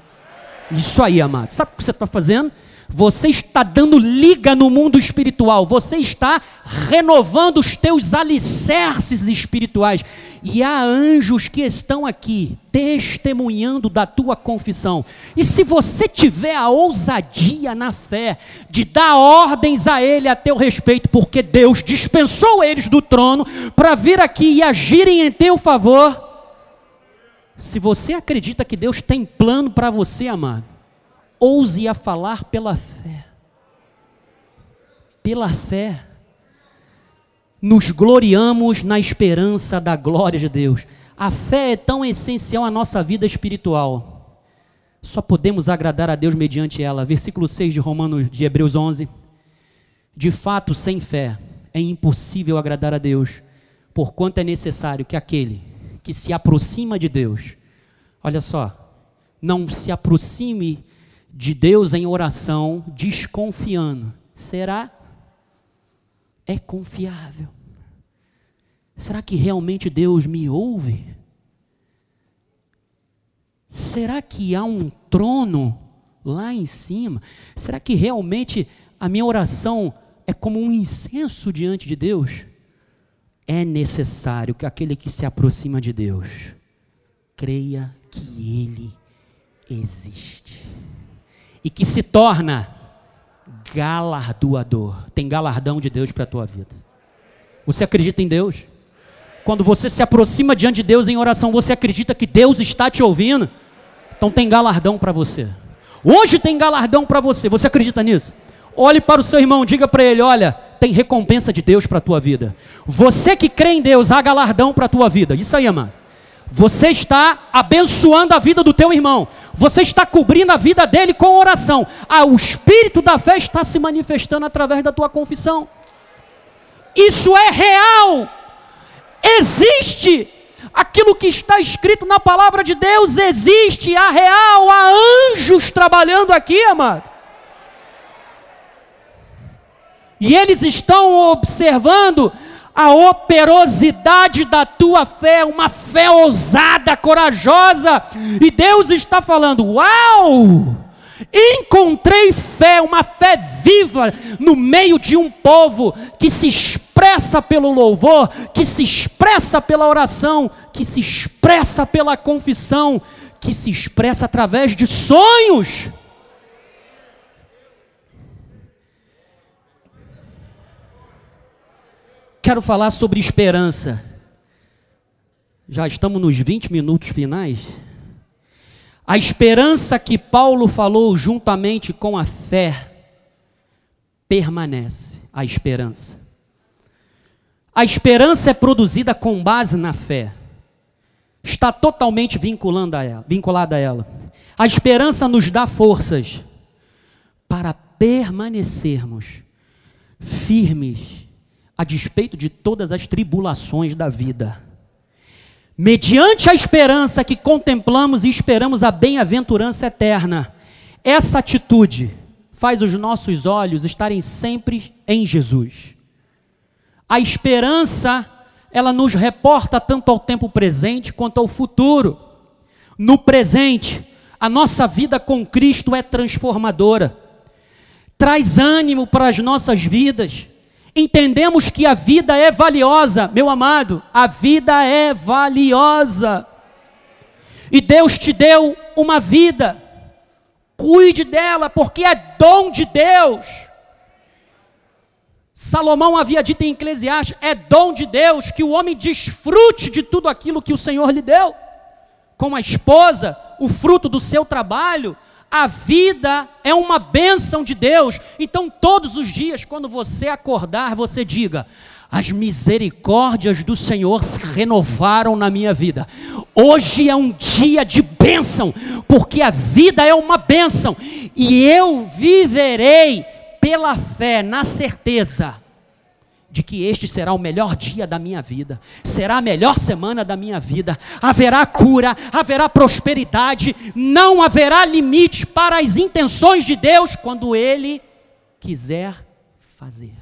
Isso aí, amado. Sabe o que você está fazendo? Você está dando liga no mundo espiritual, você está renovando os teus alicerces espirituais. E há anjos que estão aqui testemunhando da tua confissão. E se você tiver a ousadia na fé de dar ordens a ele a teu respeito, porque Deus dispensou eles do trono para vir aqui e agirem em teu favor. Se você acredita que Deus tem plano para você, amado, ouse a falar pela fé. Pela fé. Nos gloriamos na esperança da glória de Deus. A fé é tão essencial à nossa vida espiritual. Só podemos agradar a Deus mediante ela. Versículo 6 de Romanos de Hebreus 11. De fato, sem fé é impossível agradar a Deus, porquanto é necessário que aquele que se aproxima de Deus, olha só, não se aproxime de Deus em oração, desconfiando. Será? É confiável? Será que realmente Deus me ouve? Será que há um trono lá em cima? Será que realmente a minha oração é como um incenso diante de Deus? É necessário que aquele que se aproxima de Deus creia que Ele existe e que se torna galardoador. Tem galardão de Deus para a tua vida. Você acredita em Deus? Quando você se aproxima diante de Deus em oração, você acredita que Deus está te ouvindo? Então tem galardão para você. Hoje tem galardão para você. Você acredita nisso? Olhe para o seu irmão, diga para ele: olha, tem recompensa de Deus para a tua vida. Você que crê em Deus, há galardão para a tua vida. Isso aí, amado. Você está abençoando a vida do teu irmão. Você está cobrindo a vida dele com oração. Ah, o espírito da fé está se manifestando através da tua confissão. Isso é real. Existe. Aquilo que está escrito na palavra de Deus existe, há real, há anjos trabalhando aqui, amado. E eles estão observando a operosidade da tua fé, uma fé ousada, corajosa. E Deus está falando: Uau! Encontrei fé, uma fé viva no meio de um povo que se expressa pelo louvor, que se expressa pela oração, que se expressa pela confissão, que se expressa através de sonhos. Quero falar sobre esperança. Já estamos nos 20 minutos finais. A esperança que Paulo falou juntamente com a fé permanece. A esperança. A esperança é produzida com base na fé. Está totalmente vinculando a ela, vinculada a ela. A esperança nos dá forças para permanecermos firmes a despeito de todas as tribulações da vida. Mediante a esperança que contemplamos e esperamos a bem-aventurança eterna, essa atitude faz os nossos olhos estarem sempre em Jesus. A esperança, ela nos reporta tanto ao tempo presente quanto ao futuro. No presente, a nossa vida com Cristo é transformadora, traz ânimo para as nossas vidas entendemos que a vida é valiosa, meu amado, a vida é valiosa. E Deus te deu uma vida, cuide dela, porque é dom de Deus. Salomão havia dito em Eclesiastes: é dom de Deus que o homem desfrute de tudo aquilo que o Senhor lhe deu. Com a esposa, o fruto do seu trabalho, a vida é uma bênção de Deus. Então, todos os dias, quando você acordar, você diga: as misericórdias do Senhor se renovaram na minha vida. Hoje é um dia de bênção, porque a vida é uma bênção, e eu viverei pela fé, na certeza de que este será o melhor dia da minha vida, será a melhor semana da minha vida, haverá cura, haverá prosperidade, não haverá limite para as intenções de Deus quando Ele quiser fazer.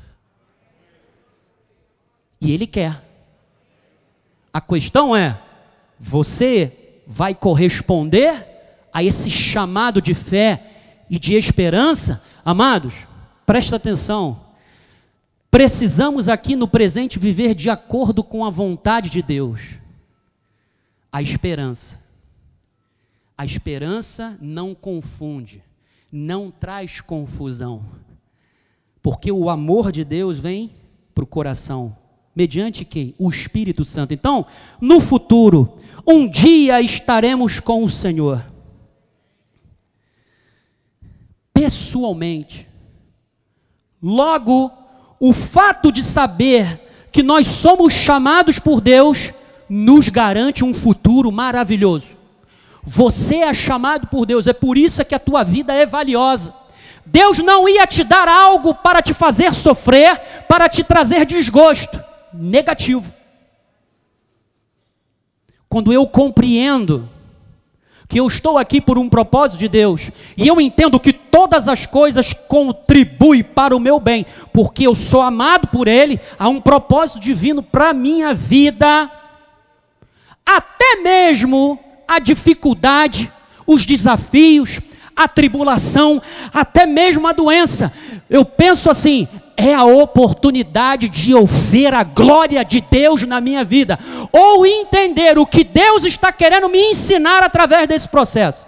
E Ele quer. A questão é: você vai corresponder a esse chamado de fé e de esperança? Amados, Presta atenção. Precisamos aqui no presente viver de acordo com a vontade de Deus. A esperança. A esperança não confunde, não traz confusão. Porque o amor de Deus vem para o coração. Mediante quem? O Espírito Santo. Então, no futuro, um dia estaremos com o Senhor. Pessoalmente Logo, o fato de saber que nós somos chamados por Deus nos garante um futuro maravilhoso. Você é chamado por Deus, é por isso que a tua vida é valiosa. Deus não ia te dar algo para te fazer sofrer, para te trazer desgosto negativo. Quando eu compreendo que eu estou aqui por um propósito de Deus, e eu entendo que todas as coisas contribuem para o meu bem, porque eu sou amado por Ele, há um propósito divino para a minha vida, até mesmo a dificuldade, os desafios, a tribulação, até mesmo a doença. Eu penso assim: é a oportunidade de eu ver a glória de Deus na minha vida, ou entender o que Deus está querendo me ensinar através desse processo.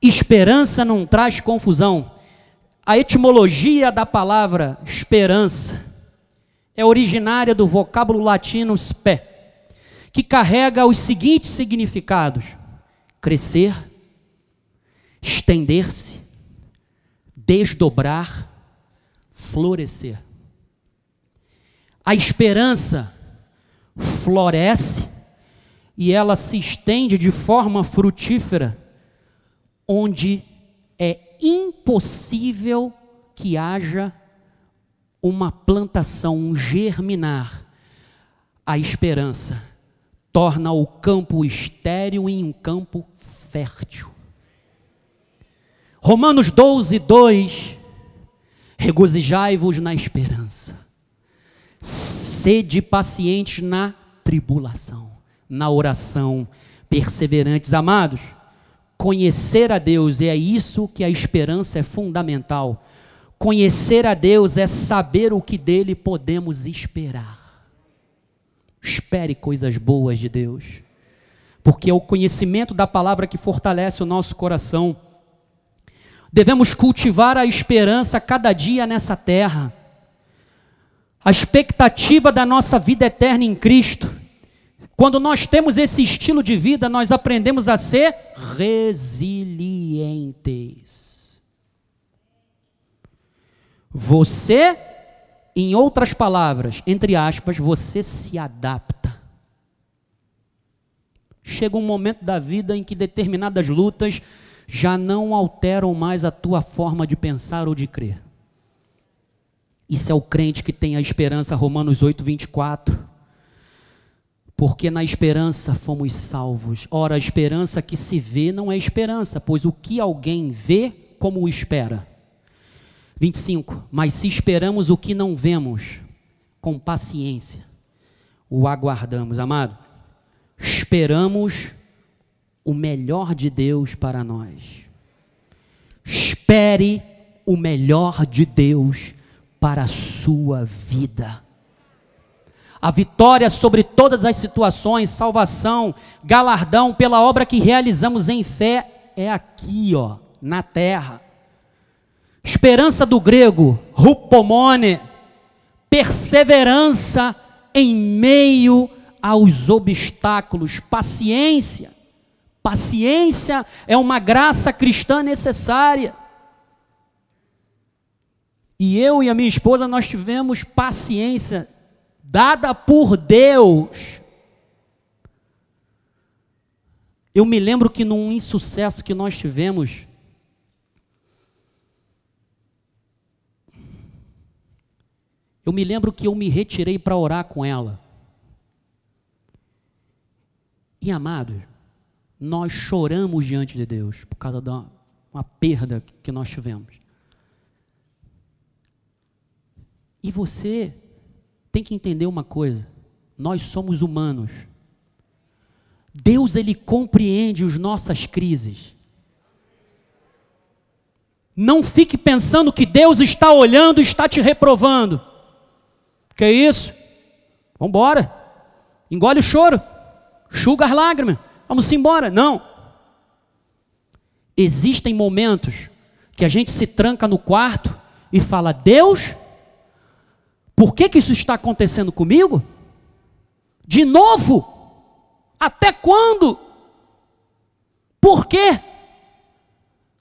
Esperança não traz confusão. A etimologia da palavra esperança é originária do vocábulo latino spe, que carrega os seguintes significados: crescer, estender-se, desdobrar, florescer. A esperança floresce e ela se estende de forma frutífera, onde é impossível que haja uma plantação, um germinar. A esperança torna o campo estéril em um campo fértil. Romanos 12, 2: Regozijai-vos na esperança, sede pacientes na tribulação, na oração, perseverantes, amados. Conhecer a Deus, e é isso que a esperança é fundamental. Conhecer a Deus é saber o que dele podemos esperar. Espere coisas boas de Deus, porque é o conhecimento da palavra que fortalece o nosso coração. Devemos cultivar a esperança cada dia nessa terra. A expectativa da nossa vida eterna em Cristo. Quando nós temos esse estilo de vida, nós aprendemos a ser resilientes. Você, em outras palavras, entre aspas, você se adapta. Chega um momento da vida em que determinadas lutas já não alteram mais a tua forma de pensar ou de crer. Isso é o crente que tem a esperança, Romanos 8, 24. Porque na esperança fomos salvos. Ora, a esperança que se vê não é esperança, pois o que alguém vê, como o espera? 25. Mas se esperamos o que não vemos, com paciência, o aguardamos. Amado, esperamos o melhor de Deus para nós. Espere o melhor de Deus para a sua vida. A vitória sobre todas as situações, salvação, galardão pela obra que realizamos em fé é aqui, ó, na terra. Esperança do grego, rupomone, perseverança em meio aos obstáculos, paciência. Paciência é uma graça cristã necessária. E eu e a minha esposa nós tivemos paciência dada por Deus. Eu me lembro que num insucesso que nós tivemos, eu me lembro que eu me retirei para orar com ela. E amados, nós choramos diante de Deus por causa da uma perda que nós tivemos. E você tem que entender uma coisa: nós somos humanos. Deus ele compreende as nossas crises. Não fique pensando que Deus está olhando e está te reprovando. Que é isso? Vamos embora. Engole o choro. Chuga as lágrimas. Vamos embora. Não. Existem momentos que a gente se tranca no quarto e fala: Deus, por que, que isso está acontecendo comigo? De novo? Até quando? Por quê?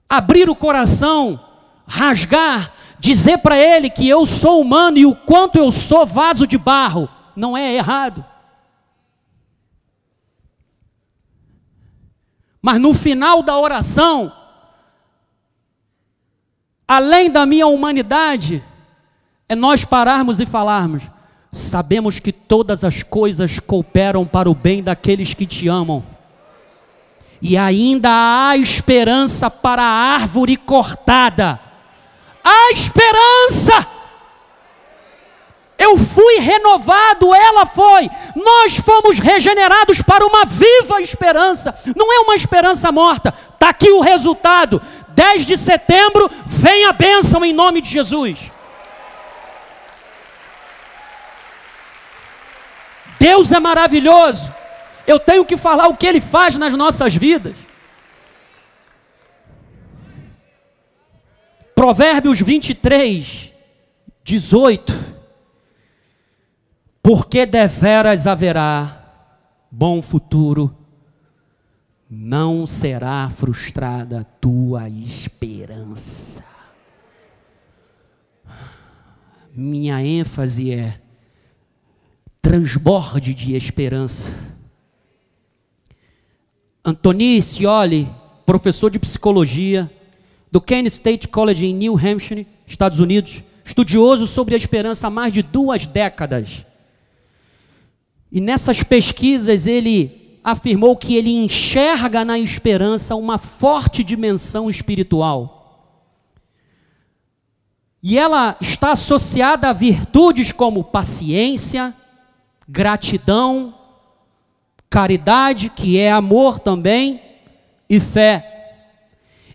Abrir o coração, rasgar, dizer para ele que eu sou humano e o quanto eu sou vaso de barro, não é errado. Mas no final da oração, além da minha humanidade, é nós pararmos e falarmos: sabemos que todas as coisas cooperam para o bem daqueles que te amam. E ainda há esperança para a árvore cortada. Há esperança! Eu fui renovado, ela foi. Nós fomos regenerados para uma viva esperança. Não é uma esperança morta. Está aqui o resultado. 10 de setembro, vem a bênção em nome de Jesus. Deus é maravilhoso. Eu tenho que falar o que Ele faz nas nossas vidas. Provérbios 23, 18. Porque deveras haverá bom futuro, não será frustrada tua esperança. Minha ênfase é transborde de esperança. Antoni Scioli, professor de psicologia do Kent State College em New Hampshire, Estados Unidos, estudioso sobre a esperança há mais de duas décadas. E nessas pesquisas ele afirmou que ele enxerga na esperança uma forte dimensão espiritual. E ela está associada a virtudes como paciência, gratidão, caridade, que é amor também, e fé.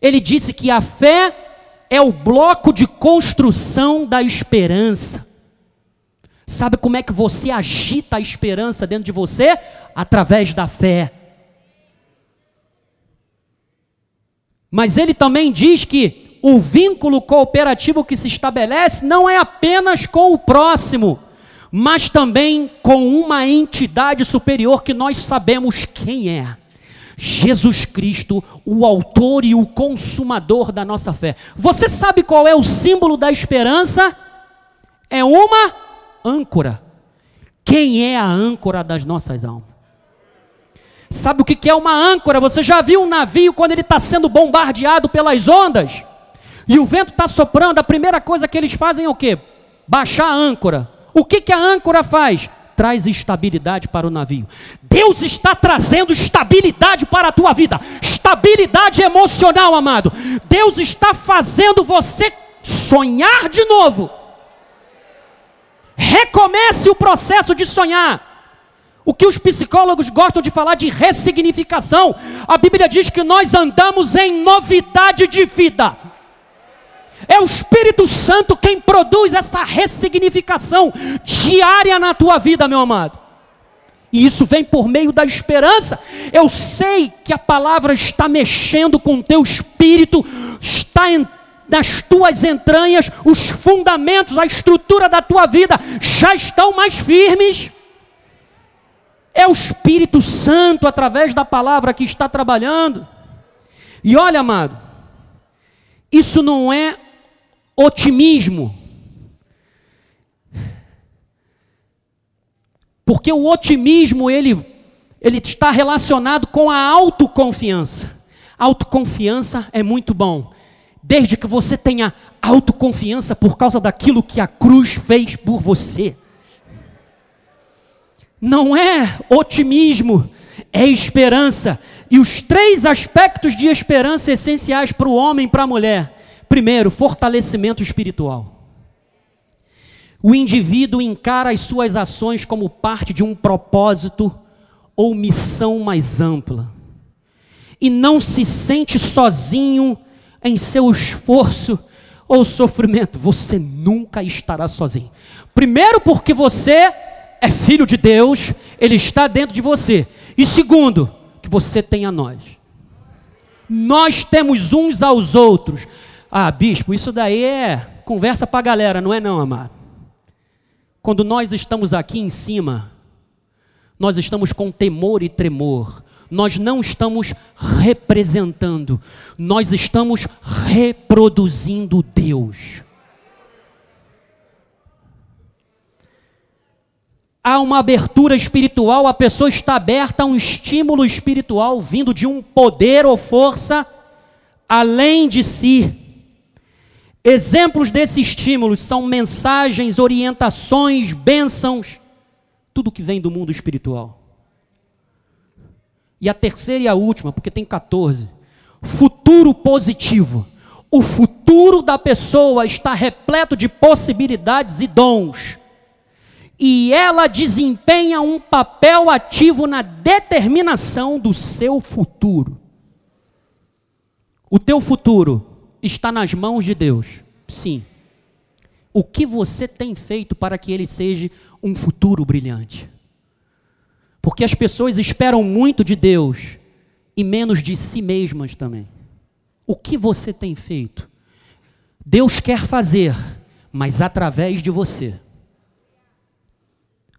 Ele disse que a fé é o bloco de construção da esperança. Sabe como é que você agita a esperança dentro de você? Através da fé. Mas ele também diz que o vínculo cooperativo que se estabelece não é apenas com o próximo, mas também com uma entidade superior que nós sabemos quem é. Jesus Cristo, o autor e o consumador da nossa fé. Você sabe qual é o símbolo da esperança? É uma âncora. Quem é a âncora das nossas almas? Sabe o que é uma âncora? Você já viu um navio quando ele está sendo bombardeado pelas ondas? E o vento está soprando, a primeira coisa que eles fazem é o quê? Baixar a âncora. O que, que a âncora faz? Traz estabilidade para o navio. Deus está trazendo estabilidade para a tua vida, estabilidade emocional, amado. Deus está fazendo você sonhar de novo. Recomece o processo de sonhar. O que os psicólogos gostam de falar de ressignificação. A Bíblia diz que nós andamos em novidade de vida. É o Espírito Santo quem produz essa ressignificação diária na tua vida, meu amado. E isso vem por meio da esperança. Eu sei que a palavra está mexendo com o teu espírito, está das tuas entranhas, os fundamentos, a estrutura da tua vida já estão mais firmes. É o Espírito Santo, através da palavra, que está trabalhando. E olha, amado, isso não é otimismo. Porque o otimismo, ele, ele está relacionado com a autoconfiança. Autoconfiança é muito bom, desde que você tenha autoconfiança por causa daquilo que a cruz fez por você. Não é otimismo, é esperança. E os três aspectos de esperança essenciais para o homem e para a mulher. Primeiro, fortalecimento espiritual. O indivíduo encara as suas ações como parte de um propósito ou missão mais ampla. E não se sente sozinho em seu esforço ou sofrimento. Você nunca estará sozinho. Primeiro, porque você é filho de Deus, Ele está dentro de você. E segundo, que você tem a nós. Nós temos uns aos outros. Ah, bispo, isso daí é conversa para a galera, não é não, amado? Quando nós estamos aqui em cima, nós estamos com temor e tremor. Nós não estamos representando, nós estamos reproduzindo Deus. há uma abertura espiritual, a pessoa está aberta a um estímulo espiritual vindo de um poder ou força além de si. Exemplos desse estímulo são mensagens, orientações, bênçãos, tudo que vem do mundo espiritual. E a terceira e a última, porque tem 14, futuro positivo. O futuro da pessoa está repleto de possibilidades e dons e ela desempenha um papel ativo na determinação do seu futuro. O teu futuro está nas mãos de Deus. Sim. O que você tem feito para que ele seja um futuro brilhante? Porque as pessoas esperam muito de Deus e menos de si mesmas também. O que você tem feito? Deus quer fazer, mas através de você.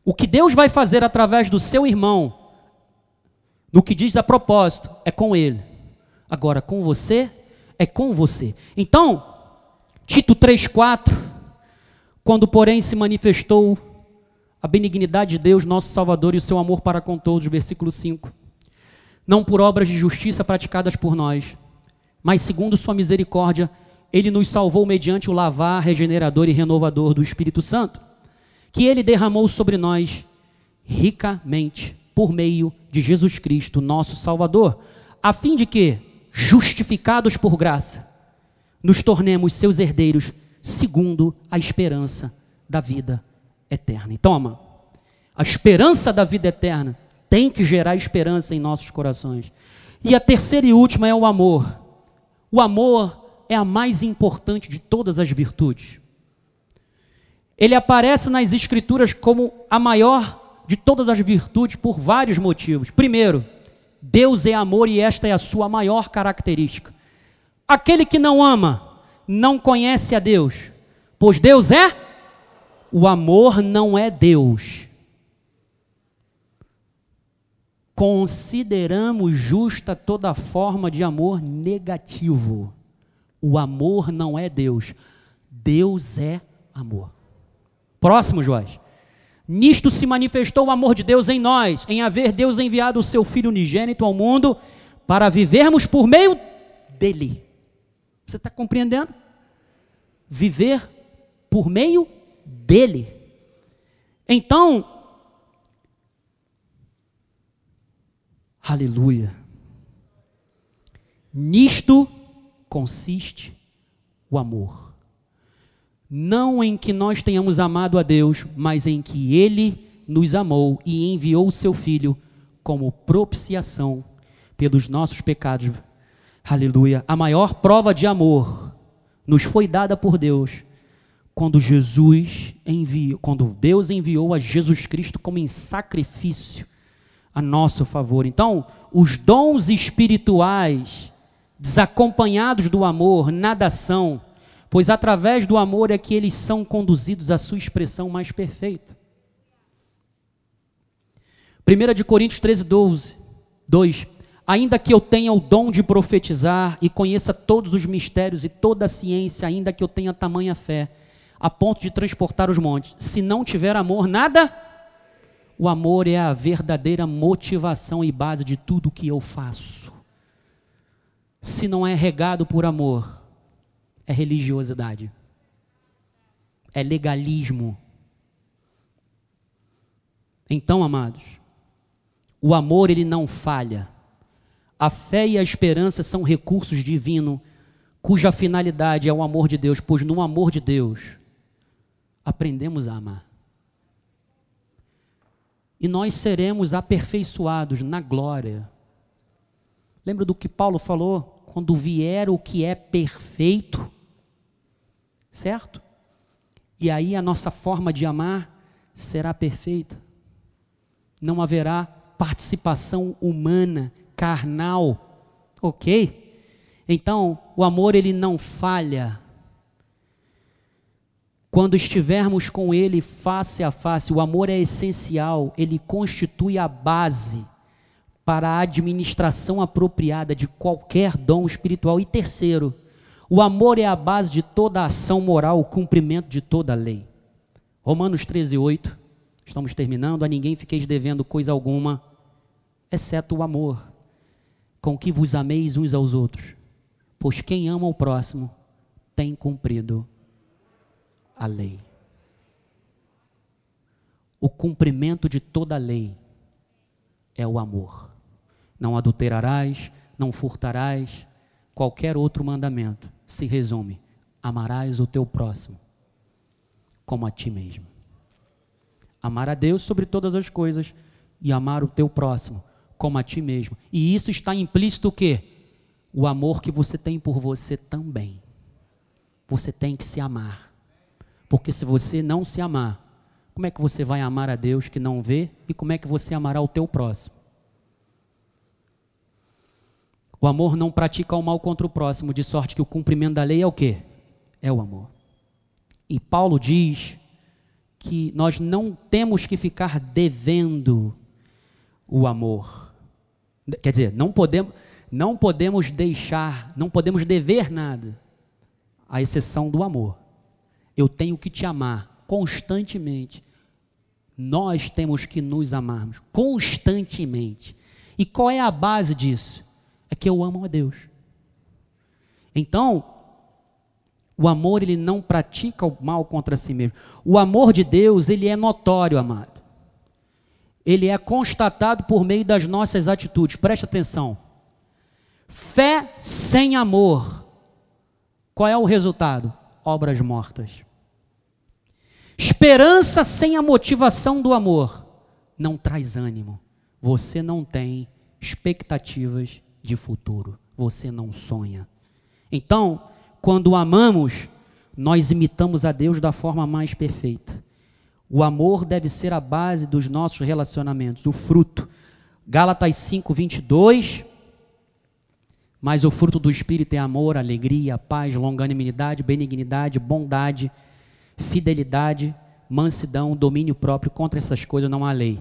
O que Deus vai fazer através do seu irmão, no que diz a propósito, é com ele. Agora, com você, é com você. Então, Tito 3,4, quando porém se manifestou a benignidade de Deus, nosso Salvador, e o seu amor para com todos, versículo 5. Não por obras de justiça praticadas por nós, mas segundo sua misericórdia, ele nos salvou mediante o lavar regenerador e renovador do Espírito Santo que ele derramou sobre nós ricamente por meio de Jesus Cristo, nosso Salvador, a fim de que, justificados por graça, nos tornemos seus herdeiros segundo a esperança da vida eterna. E toma, a esperança da vida eterna tem que gerar esperança em nossos corações. E a terceira e última é o amor. O amor é a mais importante de todas as virtudes ele aparece nas Escrituras como a maior de todas as virtudes por vários motivos. Primeiro, Deus é amor e esta é a sua maior característica. Aquele que não ama não conhece a Deus, pois Deus é o amor não é Deus. Consideramos justa toda forma de amor negativo. O amor não é Deus. Deus é amor. Próximo, Joás. Nisto se manifestou o amor de Deus em nós, em haver Deus enviado o seu Filho unigênito ao mundo para vivermos por meio dele. Você está compreendendo? Viver por meio dele. Então, aleluia. Nisto consiste o amor não em que nós tenhamos amado a Deus, mas em que Ele nos amou e enviou o Seu Filho como propiciação pelos nossos pecados. Aleluia. A maior prova de amor nos foi dada por Deus quando Jesus enviou, quando Deus enviou a Jesus Cristo como em sacrifício a nosso favor. Então, os dons espirituais desacompanhados do amor nada são pois através do amor é que eles são conduzidos à sua expressão mais perfeita. 1 de Coríntios 13, 12, 2. Ainda que eu tenha o dom de profetizar e conheça todos os mistérios e toda a ciência, ainda que eu tenha tamanha fé, a ponto de transportar os montes, se não tiver amor, nada. O amor é a verdadeira motivação e base de tudo que eu faço. Se não é regado por amor, é religiosidade, é legalismo. Então, amados, o amor ele não falha. A fé e a esperança são recursos divinos cuja finalidade é o amor de Deus, pois no amor de Deus aprendemos a amar. E nós seremos aperfeiçoados na glória. Lembra do que Paulo falou? Quando vier o que é perfeito, certo? E aí a nossa forma de amar será perfeita. Não haverá participação humana, carnal, ok? Então, o amor ele não falha. Quando estivermos com Ele face a face, o amor é essencial, ele constitui a base para a administração apropriada de qualquer dom espiritual. E terceiro, o amor é a base de toda ação moral, o cumprimento de toda a lei. Romanos 13, 8. Estamos terminando. A ninguém fiqueis devendo coisa alguma, exceto o amor, com que vos ameis uns aos outros. Pois quem ama o próximo tem cumprido a lei. O cumprimento de toda a lei é o amor. Não adulterarás, não furtarás, qualquer outro mandamento se resume: amarás o teu próximo como a ti mesmo. Amar a Deus sobre todas as coisas e amar o teu próximo como a ti mesmo. E isso está implícito o quê? O amor que você tem por você também. Você tem que se amar. Porque se você não se amar, como é que você vai amar a Deus que não vê e como é que você amará o teu próximo? O amor não pratica o mal contra o próximo, de sorte que o cumprimento da lei é o quê? É o amor. E Paulo diz que nós não temos que ficar devendo o amor. Quer dizer, não podemos, não podemos deixar, não podemos dever nada, à exceção do amor. Eu tenho que te amar constantemente. Nós temos que nos amarmos constantemente. E qual é a base disso? É que eu amo a Deus. Então, o amor ele não pratica o mal contra si mesmo. O amor de Deus, ele é notório, amado. Ele é constatado por meio das nossas atitudes. Preste atenção. Fé sem amor. Qual é o resultado? Obras mortas. Esperança sem a motivação do amor não traz ânimo. Você não tem expectativas de futuro. Você não sonha. Então, quando amamos, nós imitamos a Deus da forma mais perfeita. O amor deve ser a base dos nossos relacionamentos, o fruto. Gálatas 5, 22. Mas o fruto do Espírito é amor, alegria, paz, longanimidade, benignidade, bondade, fidelidade, mansidão, domínio próprio. Contra essas coisas não há lei.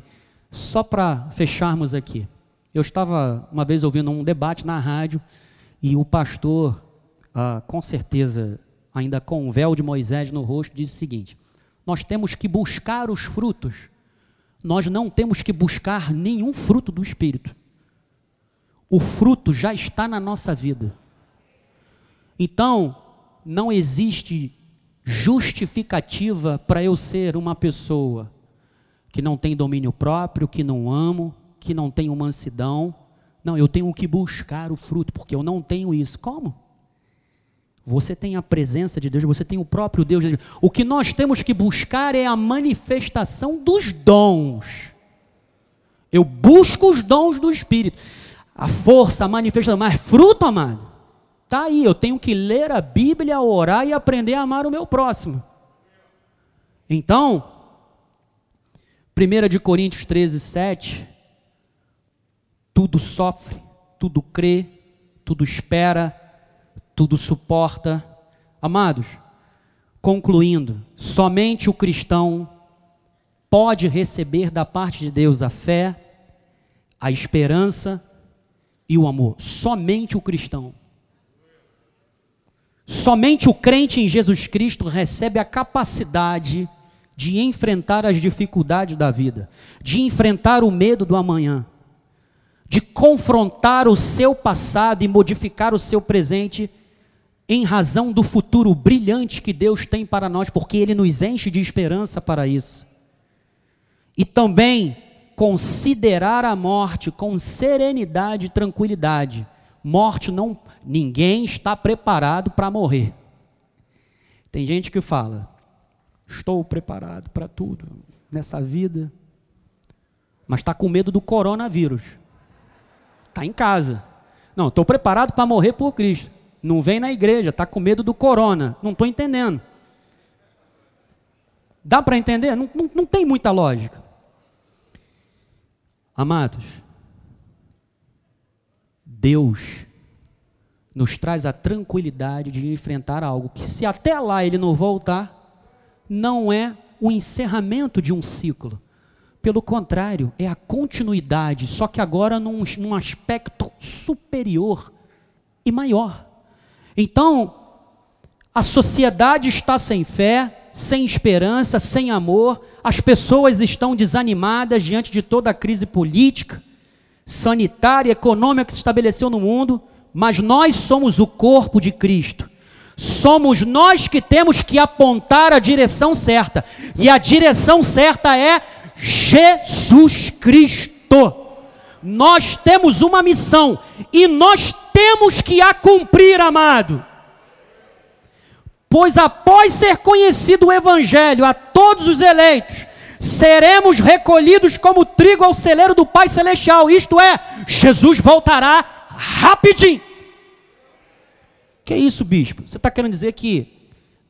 Só para fecharmos aqui. Eu estava uma vez ouvindo um debate na rádio e o pastor ah, com certeza, ainda com o véu de Moisés no rosto, diz o seguinte: nós temos que buscar os frutos, nós não temos que buscar nenhum fruto do Espírito. O fruto já está na nossa vida. Então, não existe justificativa para eu ser uma pessoa que não tem domínio próprio, que não amo, que não tenho mansidão. Não, eu tenho que buscar o fruto, porque eu não tenho isso. Como? Você tem a presença de Deus, você tem o próprio Deus. O que nós temos que buscar é a manifestação dos dons. Eu busco os dons do Espírito. A força, a manifestação, mas fruto, amado, está aí. Eu tenho que ler a Bíblia, orar e aprender a amar o meu próximo. Então, 1 de Coríntios 13, 7, tudo sofre, tudo crê, tudo espera, tudo suporta. Amados, Concluindo, somente o cristão pode receber da parte de Deus a fé, a esperança e o amor. Somente o cristão. Somente o crente em Jesus Cristo recebe a capacidade de enfrentar as dificuldades da vida, de enfrentar o medo do amanhã, de confrontar o seu passado e modificar o seu presente em razão do futuro brilhante que Deus tem para nós, porque Ele nos enche de esperança para isso. E também considerar a morte com serenidade e tranquilidade. Morte não, ninguém está preparado para morrer. Tem gente que fala: "Estou preparado para tudo nessa vida", mas está com medo do coronavírus. Está em casa. Não, estou preparado para morrer por Cristo. Não vem na igreja, está com medo do corona. Não estou entendendo. Dá para entender? Não, não, não tem muita lógica. Amados, Deus nos traz a tranquilidade de enfrentar algo que, se até lá ele não voltar, não é o encerramento de um ciclo. Pelo contrário, é a continuidade, só que agora num, num aspecto superior e maior. Então, a sociedade está sem fé, sem esperança, sem amor, as pessoas estão desanimadas diante de toda a crise política, sanitária, econômica que se estabeleceu no mundo, mas nós somos o corpo de Cristo. Somos nós que temos que apontar a direção certa, e a direção certa é Jesus Cristo. Nós temos uma missão e nós temos que a cumprir, amado. Pois após ser conhecido o Evangelho a todos os eleitos, seremos recolhidos como trigo ao celeiro do Pai Celestial. Isto é, Jesus voltará rapidinho. Que é isso, bispo? Você está querendo dizer que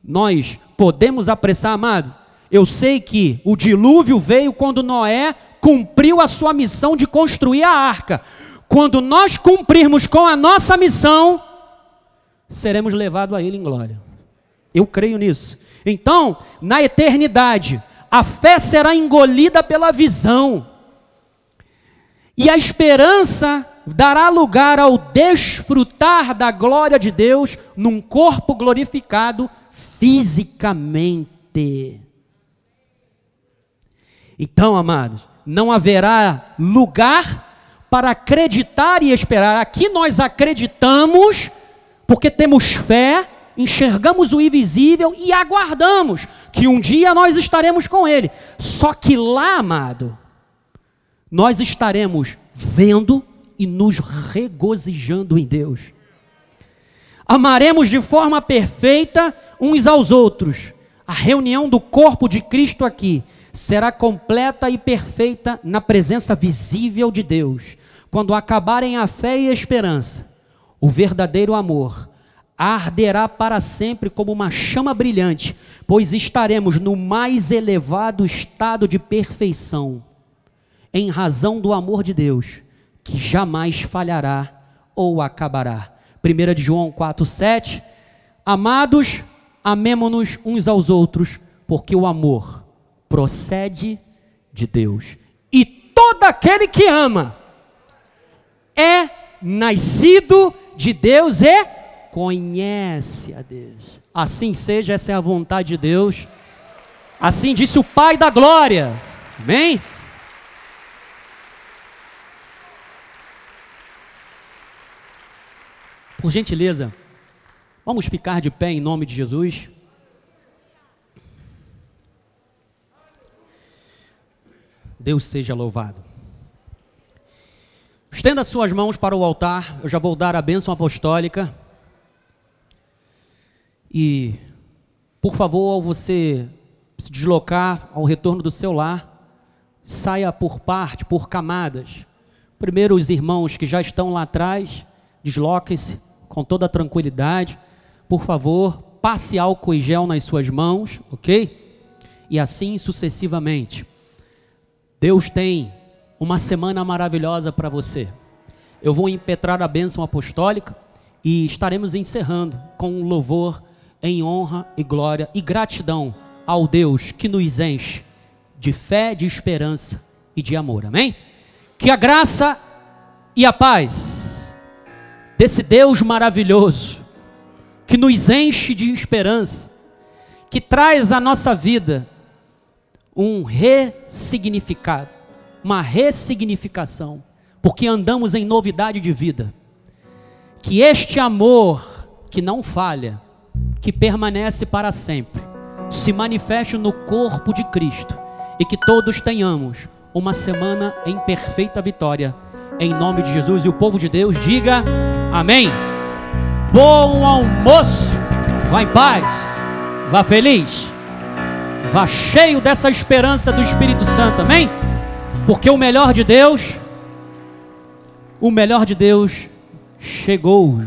nós podemos apressar, amado? Eu sei que o dilúvio veio quando Noé cumpriu a sua missão de construir a arca. Quando nós cumprirmos com a nossa missão, seremos levados a Ele em glória. Eu creio nisso. Então, na eternidade, a fé será engolida pela visão, e a esperança dará lugar ao desfrutar da glória de Deus num corpo glorificado fisicamente. Então, amados, não haverá lugar para acreditar e esperar. Aqui nós acreditamos, porque temos fé, enxergamos o invisível e aguardamos que um dia nós estaremos com Ele. Só que lá, amado, nós estaremos vendo e nos regozijando em Deus. Amaremos de forma perfeita uns aos outros. A reunião do corpo de Cristo aqui será completa e perfeita na presença visível de Deus. Quando acabarem a fé e a esperança, o verdadeiro amor arderá para sempre como uma chama brilhante, pois estaremos no mais elevado estado de perfeição, em razão do amor de Deus, que jamais falhará ou acabará. 1 de João 4,7 Amados, amemo-nos uns aos outros, porque o amor procede de Deus. E todo aquele que ama é nascido de Deus e conhece a Deus. Assim seja, essa é a vontade de Deus. Assim disse o Pai da glória. Amém? Por gentileza, vamos ficar de pé em nome de Jesus. Deus seja louvado. Estenda suas mãos para o altar, eu já vou dar a bênção apostólica. E, por favor, ao você se deslocar ao retorno do seu lar, saia por parte, por camadas. Primeiro, os irmãos que já estão lá atrás, desloquem-se com toda tranquilidade. Por favor, passe álcool e gel nas suas mãos, ok? E assim sucessivamente. Deus tem uma semana maravilhosa para você. Eu vou impetrar a bênção apostólica e estaremos encerrando com um louvor em honra e glória e gratidão ao Deus que nos enche de fé, de esperança e de amor. Amém? Que a graça e a paz desse Deus maravilhoso, que nos enche de esperança, que traz à nossa vida um ressignificado, uma ressignificação, porque andamos em novidade de vida. Que este amor que não falha, que permanece para sempre, se manifeste no corpo de Cristo e que todos tenhamos uma semana em perfeita vitória, em nome de Jesus. E o povo de Deus diga amém. Bom almoço, vá em paz, vá feliz, vá cheio dessa esperança do Espírito Santo, amém? Porque o melhor de Deus, o melhor de Deus chegou